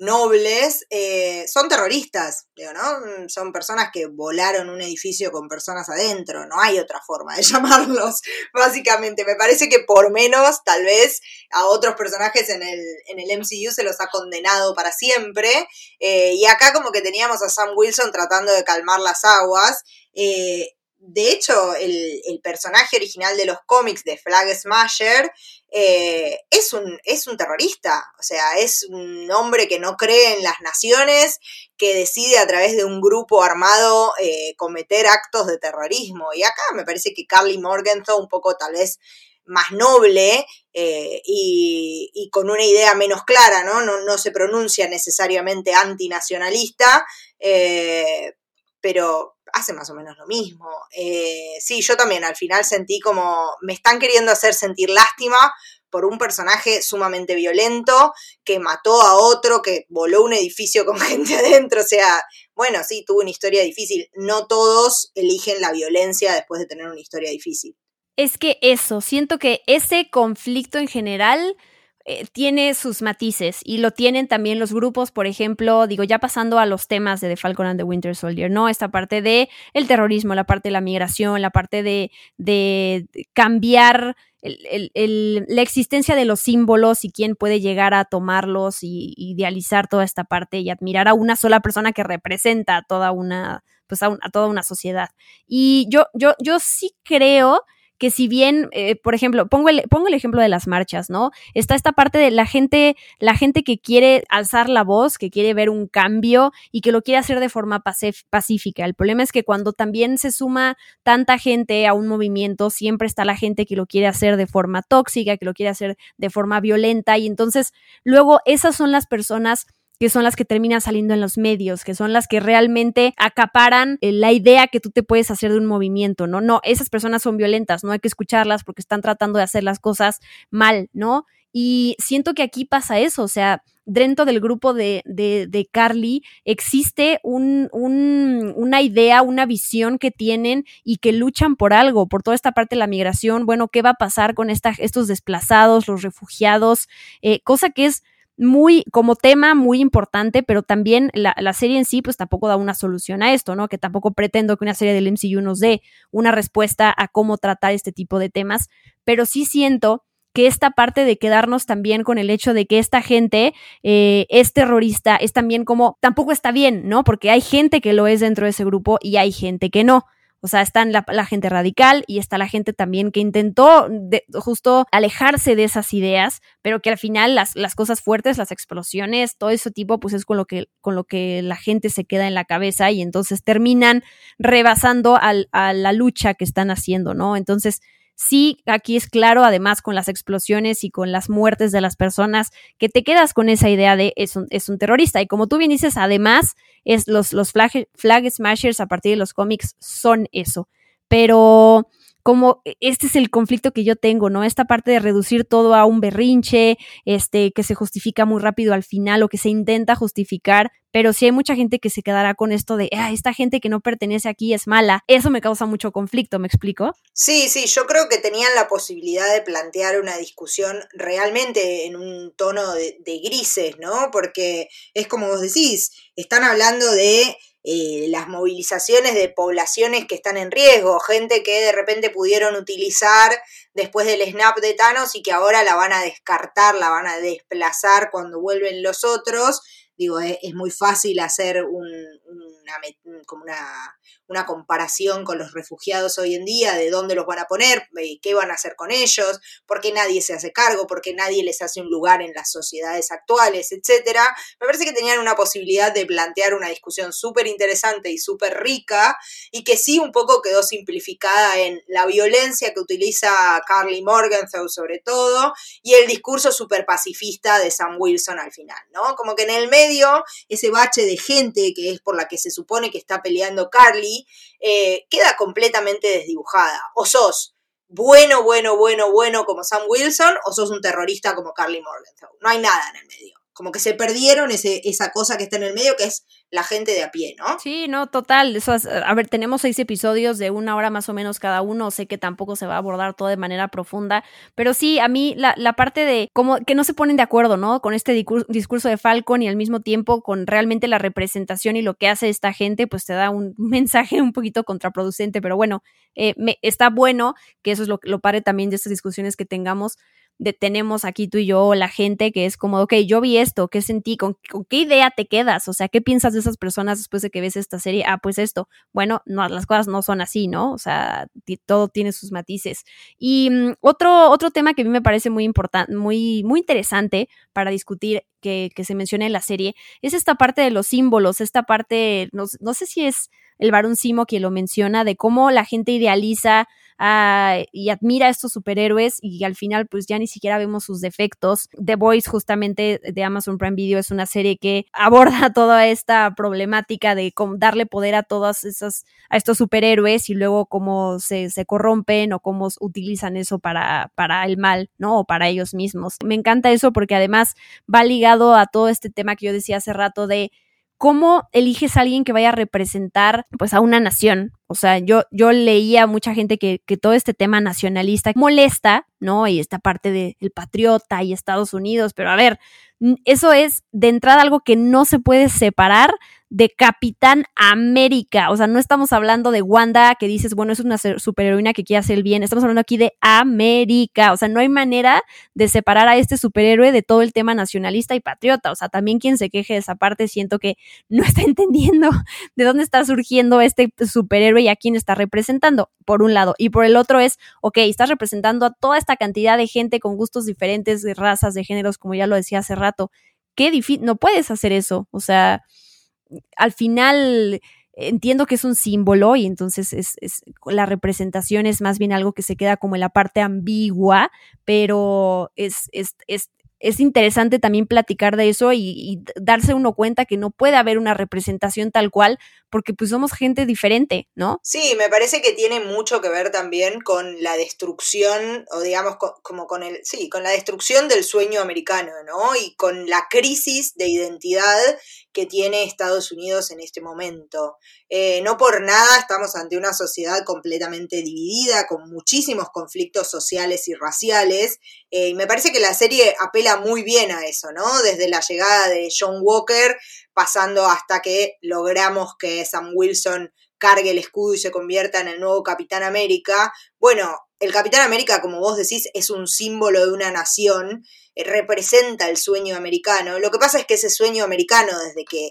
nobles, eh, son terroristas, ¿no? Mm, son personas que volaron un edificio con personas adentro, no hay otra forma de llamarlos, básicamente. Me parece que por menos, tal vez, a otros personajes en el, en el MCU se los ha condenado para siempre, eh, y acá como que teníamos a Sam Wilson tratando de calmar las aguas, eh, de hecho, el, personaje original de los cómics de Flag Smasher eh, es, un, es un terrorista, o sea, es un hombre que no cree en las naciones, que decide a través de un grupo armado eh, cometer actos de terrorismo. Y acá me parece que Carly Morgenthau, un poco tal vez más noble eh, y, con una idea menos clara, ¿no? No, se pronuncia necesariamente antinacionalista, pero hace más o menos lo mismo. Eh, sí, yo también al final sentí como me están queriendo hacer sentir lástima por un personaje sumamente violento que mató a otro, que voló un edificio con gente adentro. O sea, bueno, sí, tuvo una historia difícil. No todos eligen la violencia después de tener una historia difícil. Es que eso, siento que ese conflicto en general eh, tiene sus matices y lo tienen también los grupos, por ejemplo, digo, ya pasando a los temas de The Falcon and the Winter Soldier, ¿no? Esta parte de el terrorismo, la parte de la migración, la parte de, de cambiar la existencia de los símbolos y quién puede llegar a tomarlos y, idealizar toda esta parte y admirar a una sola persona que representa a toda una, pues a, a toda una sociedad. Y yo, yo, yo sí creo que si bien, eh, por ejemplo, pongo el, pongo el ejemplo de las marchas, ¿no? Está esta parte de la gente, la gente que quiere alzar la voz, que quiere ver un cambio y que lo quiere hacer de forma pacífica. El problema es que cuando también se suma tanta gente a un movimiento, siempre está la gente que lo quiere hacer de forma tóxica, que lo quiere hacer de forma violenta y entonces luego esas son las personas que son las que terminan saliendo en los medios, que son las que realmente acaparan eh, la idea que tú te puedes hacer de un movimiento, ¿no? No, esas personas son violentas, no hay que escucharlas porque están tratando de hacer las cosas mal, ¿no? Y siento que aquí pasa eso, o sea, dentro del grupo de, de, Carly existe un, una idea, una visión que tienen y que luchan por algo, por toda esta parte de la migración, bueno, ¿qué va a pasar con esta, estos desplazados, los refugiados? Eh, cosa que es muy, como tema muy importante, pero también la, serie en sí, pues tampoco da una solución a esto, ¿no? Que tampoco pretendo que una serie del MCU nos dé una respuesta a cómo tratar este tipo de temas, pero sí siento que esta parte de quedarnos también con el hecho de que esta gente eh, es terrorista es también como, tampoco está bien, ¿no? Porque hay gente que lo es dentro de ese grupo y hay gente que no. O sea, está la, gente radical y está la gente también que intentó justo alejarse de esas ideas, pero que al final las, las, cosas fuertes, las explosiones, todo ese tipo, pues es con lo, que, con lo que la gente se queda en la cabeza y entonces terminan rebasando a la lucha que están haciendo, ¿no? Entonces, sí, aquí es claro, además con las explosiones y con las muertes de las personas, que te quedas con esa idea de es un, es un terrorista. Y como tú bien dices, además, es los, los flag, flag smashers a partir de los cómics son eso. Pero como e, este es el conflicto que yo tengo, ¿no? Esta parte de reducir todo a un berrinche, este, que se justifica muy rápido al final o que se intenta justificar, pero si hay mucha gente que se quedará con esto de, ah, esta gente que no pertenece aquí es mala, eso me causa mucho conflicto, ¿me explico? Sí, sí, yo creo que tenían la posibilidad de plantear una discusión realmente en un tono de, de grises, ¿no? Porque es como vos decís, están hablando de eh, las movilizaciones de poblaciones que están en riesgo, gente que de repente pudieron utilizar después del snap de Thanos y que ahora la van a descartar, la van a desplazar cuando vuelven los otros. Digo, es, es muy fácil hacer un, como una, una comparación con los refugiados hoy en día, de dónde los van a poner, qué van a hacer con ellos, por qué nadie se hace cargo, por qué nadie les hace un lugar en las sociedades actuales, etcétera. Me parece que tenían una posibilidad de plantear una discusión súper interesante y súper rica, y que sí un poco quedó simplificada en la violencia que utiliza Carly Morgenthau sobre todo, y el discurso súper pacifista de Sam Wilson al final, ¿no? Como que en el medio, ese bache de gente que es por la que se supone que está peleando Carly, eh, queda completamente desdibujada. O sos bueno, bueno, bueno, bueno como Sam Wilson, o sos un terrorista como Carly Morgenthau. No hay nada en el medio como que se perdieron ese, esa cosa que está en el medio, que es la gente de a pie, ¿no? Sí, no, total. Eso a ver, tenemos seis episodios de una hora más o menos cada uno. Sé que tampoco se va a abordar todo de manera profunda, pero sí, a mí la, la parte de como que no se ponen de acuerdo, ¿no? Con este discurso de Falcon y al mismo tiempo con realmente la representación y lo que hace esta gente, pues te da un mensaje un poquito contraproducente, pero bueno, eh, me, está bueno que eso es lo, lo pare también de estas discusiones que tengamos tenemos aquí tú y yo, la gente, que es como, ok, yo vi esto, ¿qué sentí? ¿Con, qué idea te quedas? O sea, ¿qué piensas de esas personas después de que ves esta serie? Ah, pues esto. Bueno, no, las cosas no son así, ¿no? O sea, todo tiene sus matices. Y mm, otro, otro tema que a mí me parece muy importante, muy, muy interesante para discutir que, que, se menciona en la serie es esta parte de los símbolos, esta parte, no, no sé si es el varón Simo quien lo menciona, de cómo la gente idealiza y admira a estos superhéroes y al final pues ya ni siquiera vemos sus defectos. The Voice justamente de Amazon Prime Video es una serie que aborda toda esta problemática de darle poder a todas esas, a estos superhéroes y luego cómo se, se corrompen o cómo utilizan eso para, para el mal, ¿no? O para ellos mismos. Me encanta eso porque además va ligado a todo este tema que yo decía hace rato de ¿cómo eliges a alguien que vaya a representar pues a una nación? O sea, yo, yo leía a mucha gente que, que todo este tema nacionalista molesta, ¿no? Y esta parte del patriota y Estados Unidos, pero a ver, eso es de entrada algo que no se puede separar de Capitán América. O sea, no estamos hablando de Wanda que dices, bueno, es una superheroína que quiere hacer el bien. Estamos hablando aquí de América. O sea, no hay manera de separar a este superhéroe de todo el tema nacionalista y patriota. O sea, también quien se queje de esa parte siento que no está entendiendo de dónde está surgiendo este superhéroe y a quién está representando, por un lado. Y por el otro es, ok, estás representando a toda esta cantidad de gente con gustos diferentes, de razas, de géneros, como ya lo decía hace rato. Qué difícil, no puedes hacer eso. O sea, al final entiendo que es un símbolo y entonces es, la representación es más bien algo que se queda como en la parte ambigua, pero es, es, es interesante también platicar de eso y, darse uno cuenta que no puede haber una representación tal cual porque pues somos gente diferente, ¿no? Sí, me parece que tiene mucho que ver también con la destrucción o digamos como con el sí, con la destrucción del sueño americano, ¿no? Y con la crisis de identidad que tiene Estados Unidos en este momento. Eh, no por nada estamos ante una sociedad completamente dividida, con muchísimos conflictos sociales y raciales, eh, y me parece que la serie apela muy bien a eso, ¿no? Desde la llegada de John Walker, pasando hasta que logramos que Sam Wilson cargue el escudo y se convierta en el nuevo Capitán América. Bueno, el Capitán América, como vos decís, es un símbolo de una nación, eh, representa el sueño americano. Lo que pasa es que ese sueño americano, desde que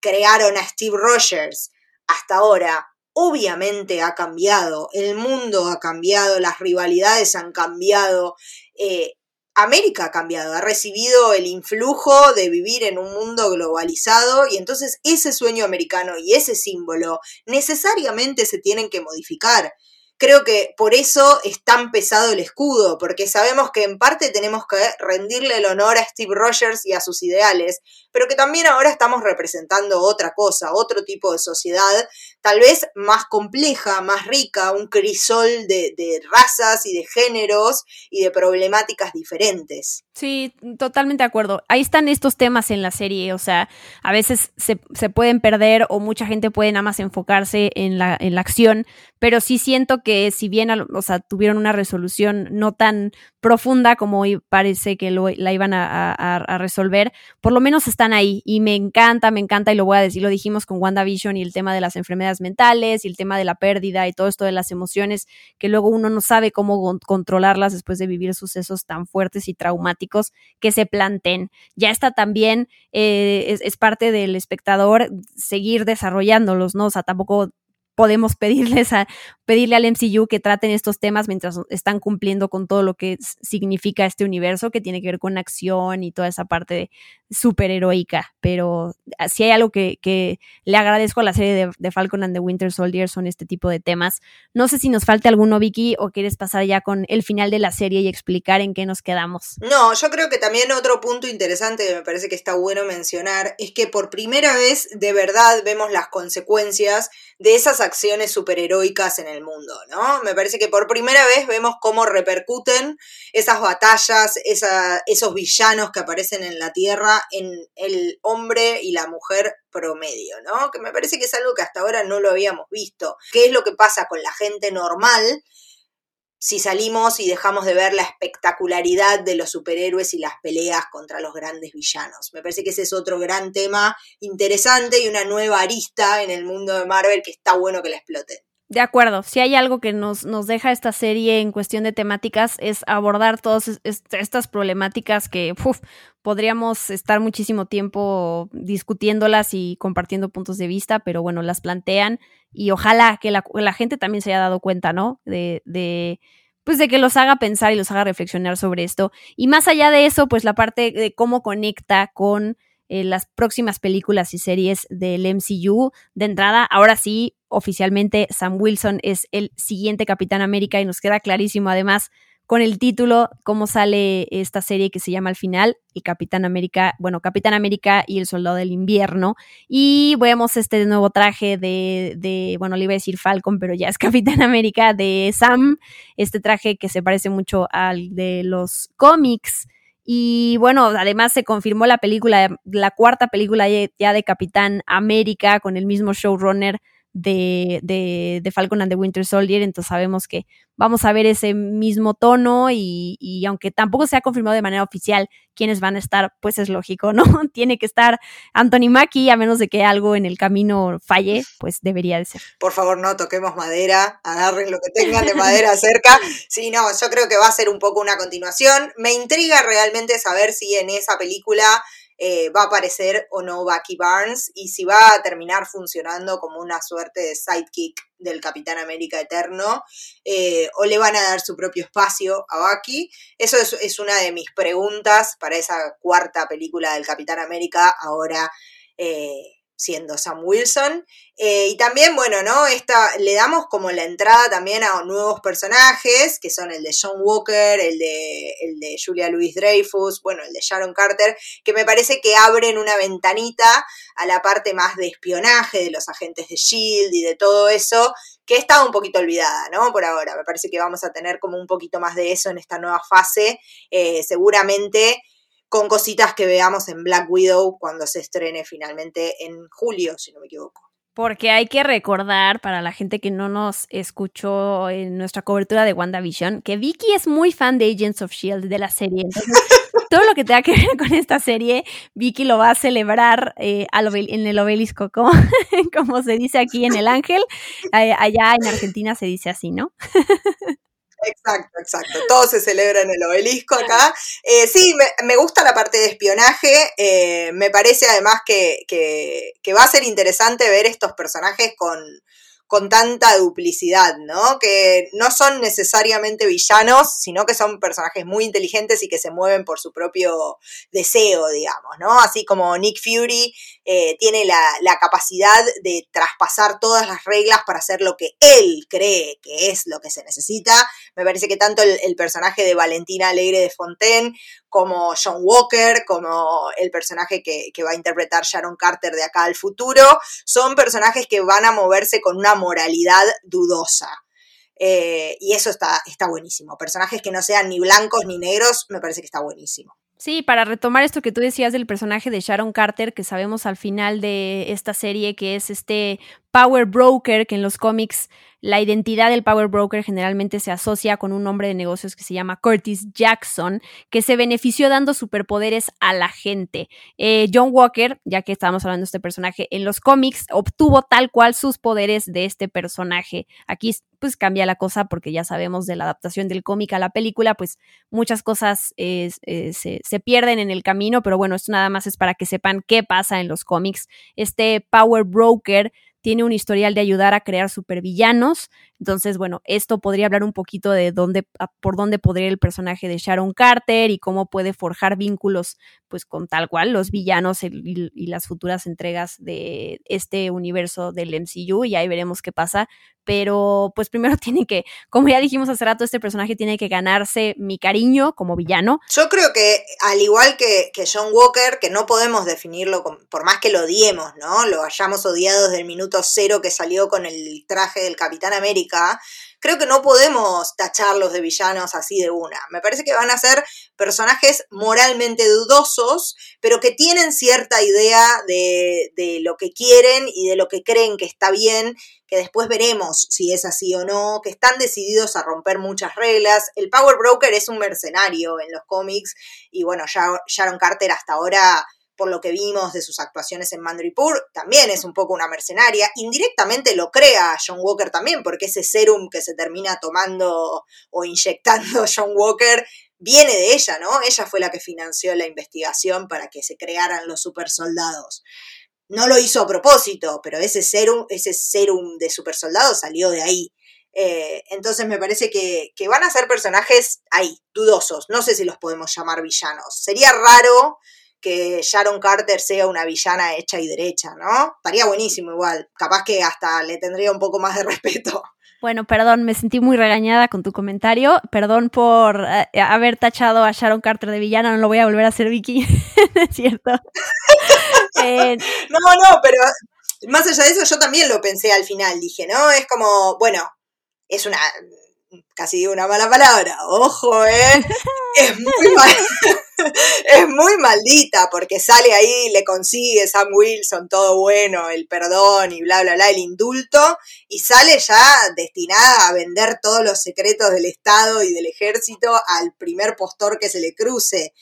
crearon a Steve Rogers hasta ahora, obviamente ha cambiado, el mundo ha cambiado, las rivalidades han cambiado, eh, América ha cambiado, ha recibido el influjo de vivir en un mundo globalizado y entonces ese sueño americano y ese símbolo necesariamente se tienen que modificar. Creo que por eso es tan pesado el escudo, porque sabemos que en parte tenemos que rendirle el honor a Steve Rogers y a sus ideales, pero que también ahora estamos representando otra cosa, otro tipo de sociedad, tal vez más compleja, más rica, un crisol de, razas y de géneros y de problemáticas diferentes. Sí, totalmente de acuerdo. Ahí están estos temas en la serie, o sea, a veces se, pueden perder o mucha gente puede nada más enfocarse en la, en la acción, pero sí siento que si bien, o sea, tuvieron una resolución no tan profunda como parece que lo, la iban a, resolver, por lo menos están ahí y me encanta, me encanta y lo voy a decir, lo dijimos con WandaVision y el tema de las enfermedades mentales y el tema de la pérdida y todo esto de las emociones que luego uno no sabe cómo controlarlas después de vivir sucesos tan fuertes y traumáticos que se planteen. Ya está también, eh, es, es parte del espectador seguir desarrollándolos, ¿no? O sea, tampoco podemos pedirles a, pedirle al MCU que traten estos temas mientras están cumpliendo con todo lo que significa este universo, que tiene que ver con acción y toda esa parte superheroica. Pero ah, si hay algo que, que, le agradezco a la serie de, Falcon and the Winter Soldier son este tipo de temas. No sé si nos falta alguno, Vicky, o quieres pasar ya con el final de la serie y explicar en qué nos quedamos. No, yo creo que también otro punto interesante que me parece que está bueno mencionar es que por primera vez de verdad vemos las consecuencias de esas acciones superheroicas en el mundo, ¿no? Me parece que por primera vez vemos cómo repercuten esas batallas, esos villanos que aparecen en la Tierra en el hombre y la mujer promedio, ¿no? Que me parece que es algo que hasta ahora no lo habíamos visto. ¿Qué es lo que pasa con la gente normal? Si salimos y dejamos de ver la espectacularidad de los superhéroes y las peleas contra los grandes villanos. Me parece que ese es otro gran tema interesante y una nueva arista en el mundo de Marvel que está bueno que la exploten. De acuerdo, si hay algo que nos, nos deja esta serie en cuestión de temáticas es abordar todas estas problemáticas que podríamos estar muchísimo tiempo discutiéndolas y compartiendo puntos de vista, pero bueno, las plantean y ojalá que la, gente también se haya dado cuenta, ¿no? De, de, pues de que los haga pensar y los haga reflexionar sobre esto. Y más allá de eso, pues la parte de cómo conecta con eh, las próximas películas y series del MCU. De entrada, ahora sí, oficialmente Sam Wilson es el siguiente Capitán América y nos queda clarísimo además con el título, cómo sale esta serie que se llama al final, el Capitán América, bueno, Capitán América y el Soldado del Invierno. Y vemos este nuevo traje de, de, bueno, le iba a decir Falcon, pero ya es Capitán América de Sam, este traje que se parece mucho al de los cómics. Y bueno, además se confirmó la película, la cuarta película ya de Capitán América con el mismo showrunner de, de, de, Falcon and the Winter Soldier, entonces sabemos que vamos a ver ese mismo tono y, y, aunque tampoco se ha confirmado de manera oficial quiénes van a estar, pues es lógico, ¿no? Tiene que estar Anthony Mackie, a menos de que algo en el camino falle, pues debería de ser. Por favor, no toquemos madera, agarren lo que tengan de madera cerca. Sí, no, yo creo que va a ser un poco una continuación. Me intriga realmente saber si en esa película eh, va a aparecer o no Bucky Barnes y si va a terminar funcionando como una suerte de sidekick del Capitán América Eterno eh, o le van a dar su propio espacio a Bucky. Eso es, una de mis preguntas para esa cuarta película del Capitán América ahora. Eh, siendo Sam Wilson. Eh, y también, bueno, ¿no? Esta, le damos como la entrada también a nuevos personajes, que son el de John Walker, el de, el de Julia Louis Dreyfus, bueno, el de Sharon Carter, que me parece que abren una ventanita a la parte más de espionaje de los agentes de Shield y de todo eso, que está un poquito olvidada, ¿no? Por ahora. Me parece que vamos a tener como un poquito más de eso en esta nueva fase. Eh, seguramente con cositas que veamos en Black Widow cuando se estrene finalmente en julio, si no me equivoco. Porque hay que recordar, para la gente que no nos escuchó en nuestra cobertura de WandaVision, que Vicky es muy fan de Agents of Shield, de la serie. todo lo que tenga que ver con esta serie, Vicky lo va a celebrar eh, en el obelisco, como, como se dice aquí en El Ángel. Allá en Argentina se dice así, ¿no? Exacto, exacto. Todo se celebra en el obelisco acá. Eh, sí, me, gusta la parte de espionaje. Eh, me parece además que, que, va a ser interesante ver estos personajes con, con tanta duplicidad, ¿no? Que no son necesariamente villanos, sino que son personajes muy inteligentes y que se mueven por su propio deseo, digamos, ¿no? Así como Nick Fury eh, tiene la, capacidad de traspasar todas las reglas para hacer lo que él cree que es lo que se necesita. Me parece que tanto el, personaje de Valentina Alegre de Fontaine como John Walker, como el personaje que, va a interpretar Sharon Carter de acá al futuro, son personajes que van a moverse con una moralidad dudosa. Eh, y eso está, está buenísimo. Personajes que no sean ni blancos ni negros, me parece que está buenísimo. Sí, para retomar esto que tú decías del personaje de Sharon Carter, que sabemos al final de esta serie que es este Power Broker, que en los cómics la identidad del Power Broker generalmente se asocia con un hombre de negocios que se llama Curtis Jackson, que se benefició dando superpoderes a la gente. Eh, John Walker, ya que estábamos hablando de este personaje, en los cómics obtuvo tal cual sus poderes de este personaje. Aquí pues cambia la cosa porque ya sabemos de la adaptación del cómic a la película, pues muchas cosas eh, se, se pierden en el camino, pero bueno, esto nada más es para que sepan qué pasa en los cómics. Este Power Broker tiene un historial de ayudar a crear supervillanos. Entonces, bueno, esto podría hablar un poquito de dónde, por dónde podría el personaje de Sharon Carter y cómo puede forjar vínculos, pues con tal cual los villanos y, las futuras entregas de este universo del MCU. Y ahí veremos qué pasa pero pues primero tiene que, como ya dijimos hace rato, este personaje tiene que ganarse mi cariño como villano. Yo creo que al igual que, que John Walker, que no podemos definirlo por más que lo odiemos, ¿no? Lo hayamos odiado desde el minuto cero que salió con el traje del Capitán América, creo que no podemos tacharlos de villanos así de una. Me parece que van a ser personajes moralmente dudosos, pero que tienen cierta idea de, de lo que quieren y de lo que creen que está bien, que después veremos si es así o no, que están decididos a romper muchas reglas. El Power Broker es un mercenario en los cómics y bueno, Sharon Carter hasta ahora por lo que vimos de sus actuaciones en Mandripur, también es un poco una mercenaria. Indirectamente lo crea John Walker también, porque ese serum que se termina tomando o inyectando John Walker viene de ella, ¿no? Ella fue la que financió la investigación para que se crearan los supersoldados. No lo hizo a propósito, pero ese serum, ese serum de supersoldado salió de ahí. Eh, entonces me parece que, que, van a ser personajes ahí, dudosos. No sé si los podemos llamar villanos. Sería raro que Sharon Carter sea una villana hecha y derecha, ¿no? Estaría buenísimo igual. Capaz que hasta le tendría un poco más de respeto. Bueno, perdón, me sentí muy regañada con tu comentario. Perdón por eh, haber tachado a Sharon Carter de villana, no lo voy a volver a hacer, Vicky. es cierto. eh, no, no, pero más allá de eso, yo también lo pensé al final. Dije, ¿no? Es como, bueno, es una, casi digo una mala palabra, ojo, ¿eh? es muy es muy maldita porque sale ahí, le consigue Sam Wilson todo bueno, el perdón y bla, bla, bla, el indulto, y sale ya destinada a vender todos los secretos del Estado y del ejército al primer postor que se le cruce.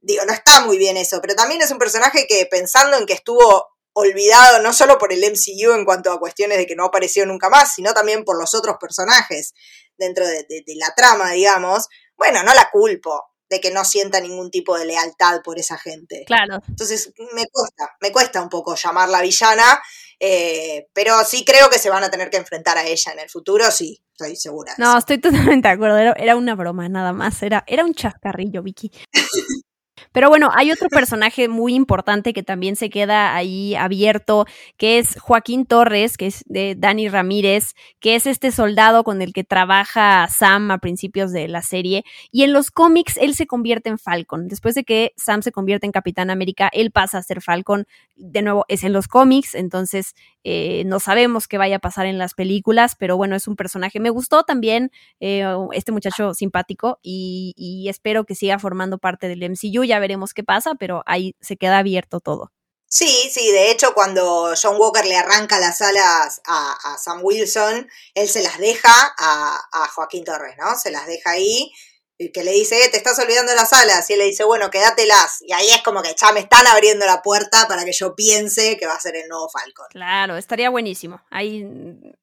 Digo, no está muy bien eso, pero también es un personaje que pensando en que estuvo olvidado no solo por el MCU en cuanto a cuestiones de que no apareció nunca más, sino también por los otros personajes dentro de, la trama, digamos, bueno, no la culpo de que no sienta ningún tipo de lealtad por esa gente. Claro. Entonces, me cuesta, me cuesta un poco llamarla villana, eh, pero sí creo que se van a tener que enfrentar a ella en el futuro, sí, estoy segura. no, estoy totalmente de acuerdo, era, era, una broma nada más, era, era un chascarrillo, Vicky. Pero bueno, hay otro personaje muy importante que también se queda ahí abierto, que es Joaquín Torres, que es de Dani Ramírez, que es este soldado con el que trabaja Sam a principios de la serie. Y en los cómics él se convierte en Falcon. Después de que Sam se convierte en Capitán América, él pasa a ser Falcon. De nuevo, es en los cómics, entonces eh, no sabemos qué vaya a pasar en las películas, pero bueno, es un personaje. Me gustó también eh, este muchacho simpático y, espero que siga formando parte del MCU. Veremos qué pasa, pero ahí se queda abierto todo. Sí, sí, de hecho cuando John Walker le arranca las alas a, Sam Wilson, él se las deja a, a, Joaquín Torres, ¿no? Se las deja ahí que le dice, eh, te estás olvidando las alas, y él le dice, bueno, quédatelas. Y ahí es como que ya me están abriendo la puerta para que yo piense que va a ser el nuevo Falcon. Claro, estaría buenísimo. Ahí,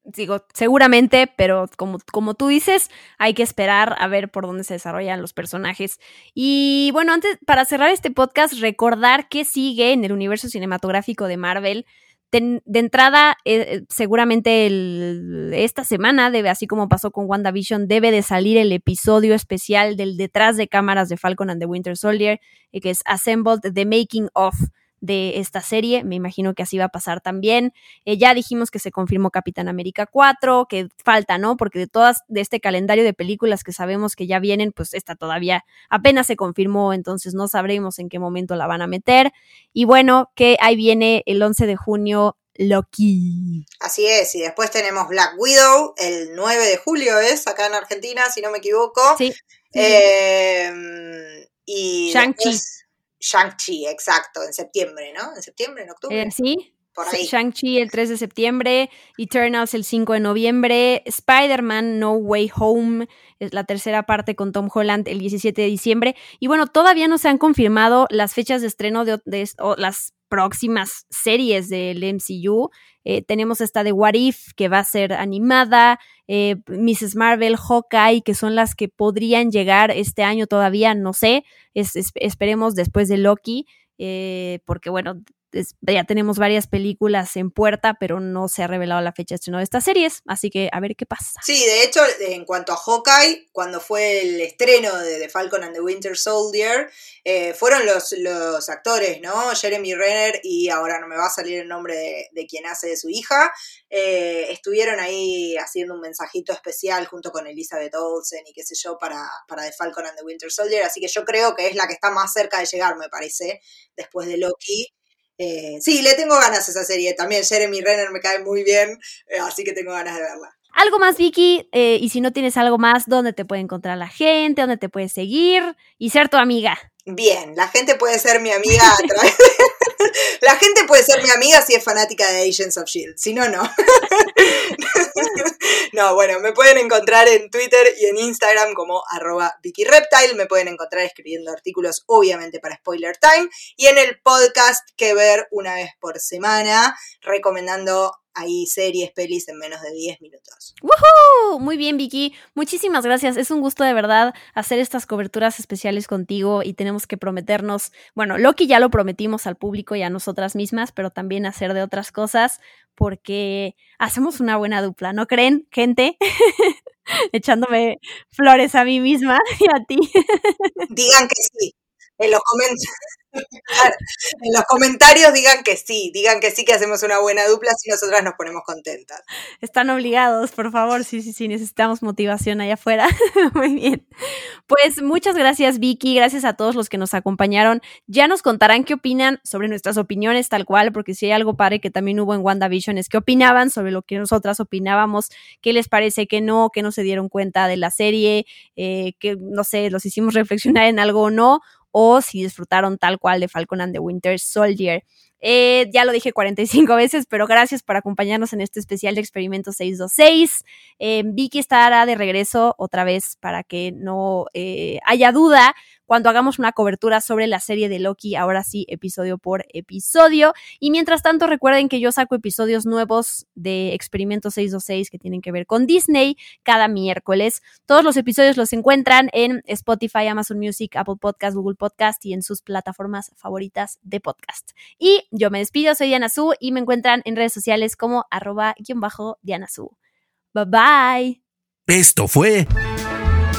digo, seguramente, pero como, como tú dices, hay que esperar a ver por dónde se desarrollan los personajes. Y bueno, antes, para cerrar este podcast, recordar que sigue en el universo cinematográfico de Marvel de, entrada, eh, seguramente esta semana, debe, así como pasó con WandaVision, debe de salir el episodio especial del detrás de cámaras de Falcon and the Winter Soldier, eh, que es Assembled the Making of de esta serie. Me imagino que así va a pasar también. Eh, ya dijimos que se confirmó Capitán América 4, que falta, ¿no? Porque de todas, de este calendario de películas que sabemos que ya vienen, pues esta todavía apenas se confirmó, entonces no sabremos en qué momento la van a meter. Y bueno, que ahí viene el 11 de junio. Loki. Así es, y después tenemos Black Widow, el 9 de julio es, acá en Argentina, si no me equivoco. Sí. Eh, y Shang-Chi. Shang-Chi, exacto, en septiembre, ¿no? En septiembre, en octubre. Eh, sí. Shang-Chi el 3 de septiembre, Eternals el 5 de noviembre, Spider-Man No Way Home, es la tercera parte con Tom Holland el 17 de diciembre. Y bueno, todavía no se han confirmado las fechas de estreno de, las próximas series del MCU. Eh, tenemos esta de What If, que va a ser animada, eh, Mrs. Marvel, Hawkeye, que son las que podrían llegar este año todavía, no sé, esperemos después de Loki, eh, porque bueno, ya tenemos varias películas en puerta, pero no se ha revelado la fecha de estreno de estas series, así que a ver qué pasa. Sí, de hecho, en cuanto a Hawkeye, cuando fue el estreno de The Falcon and the Winter Soldier, eh, fueron los, los actores, ¿no? Jeremy Renner y ahora no me va a salir el nombre de, quien hace de su hija, eh, estuvieron ahí haciendo un mensajito especial junto con Elizabeth Olsen y qué sé yo para, para The Falcon and the Winter Soldier, así que yo creo que es la que está más cerca de llegar, me parece, después de Loki. Eh, sí, le tengo ganas a esa serie. También Jeremy Renner me cae muy bien, eh, así que tengo ganas de verla. Algo más, Vicky, eh, y si no tienes algo más, ¿dónde te puede encontrar la gente? ¿Dónde te puedes seguir? Y ser tu amiga. Bien, la gente puede ser mi amiga a través. La gente puede ser mi amiga si es fanática de Agents of Shield, si no, no. No, bueno, me pueden encontrar en Twitter y en Instagram como arroba VickyReptile, me pueden encontrar escribiendo artículos obviamente para Spoiler Time y en el podcast que ver una vez por semana, recomendando ahí series, pelis en menos de 10 minutos. ¡Woohoo! Muy bien, Vicky. Muchísimas gracias. Es un gusto de verdad hacer estas coberturas especiales contigo y tenemos que prometernos, bueno, Loki ya lo prometimos al público y a nosotras mismas, pero también hacer de otras cosas porque hacemos una buena dupla, ¿no creen, gente? Echándome flores a mí misma y a ti. Digan que sí. En los comentarios. digan que sí, digan que sí que hacemos una buena dupla si nosotras nos ponemos contentas. Están obligados, por favor, sí, sí, sí, necesitamos motivación allá afuera. Muy bien. Pues muchas gracias Vicky, gracias a todos los que nos acompañaron. Ya nos contarán qué opinan sobre nuestras opiniones tal cual, porque si hay algo padre que también hubo en WandaVision es qué opinaban sobre lo que nosotras opinábamos, qué les parece que no, que no se dieron cuenta de la serie, eh, que no sé, los hicimos reflexionar en algo o no, o si disfrutaron tal cual de Falcon and the Winter Soldier. Eh, ya lo dije 45 veces, pero gracias por acompañarnos en este especial de Experimento 626. Eh, Vicky estará de regreso otra vez para que no eh, haya duda cuando hagamos una cobertura sobre la serie de Loki, ahora sí, episodio por episodio. Y mientras tanto, recuerden que yo saco episodios nuevos de Experimento 626 que tienen que ver con Disney cada miércoles. Todos los episodios los encuentran en Spotify, Amazon Music, Apple Podcast, Google Podcast y en sus plataformas favoritas de podcast. Y yo me despido, soy Diana Su y me encuentran en redes sociales como arroba guion bajo Diana Su. Bye bye. Esto fue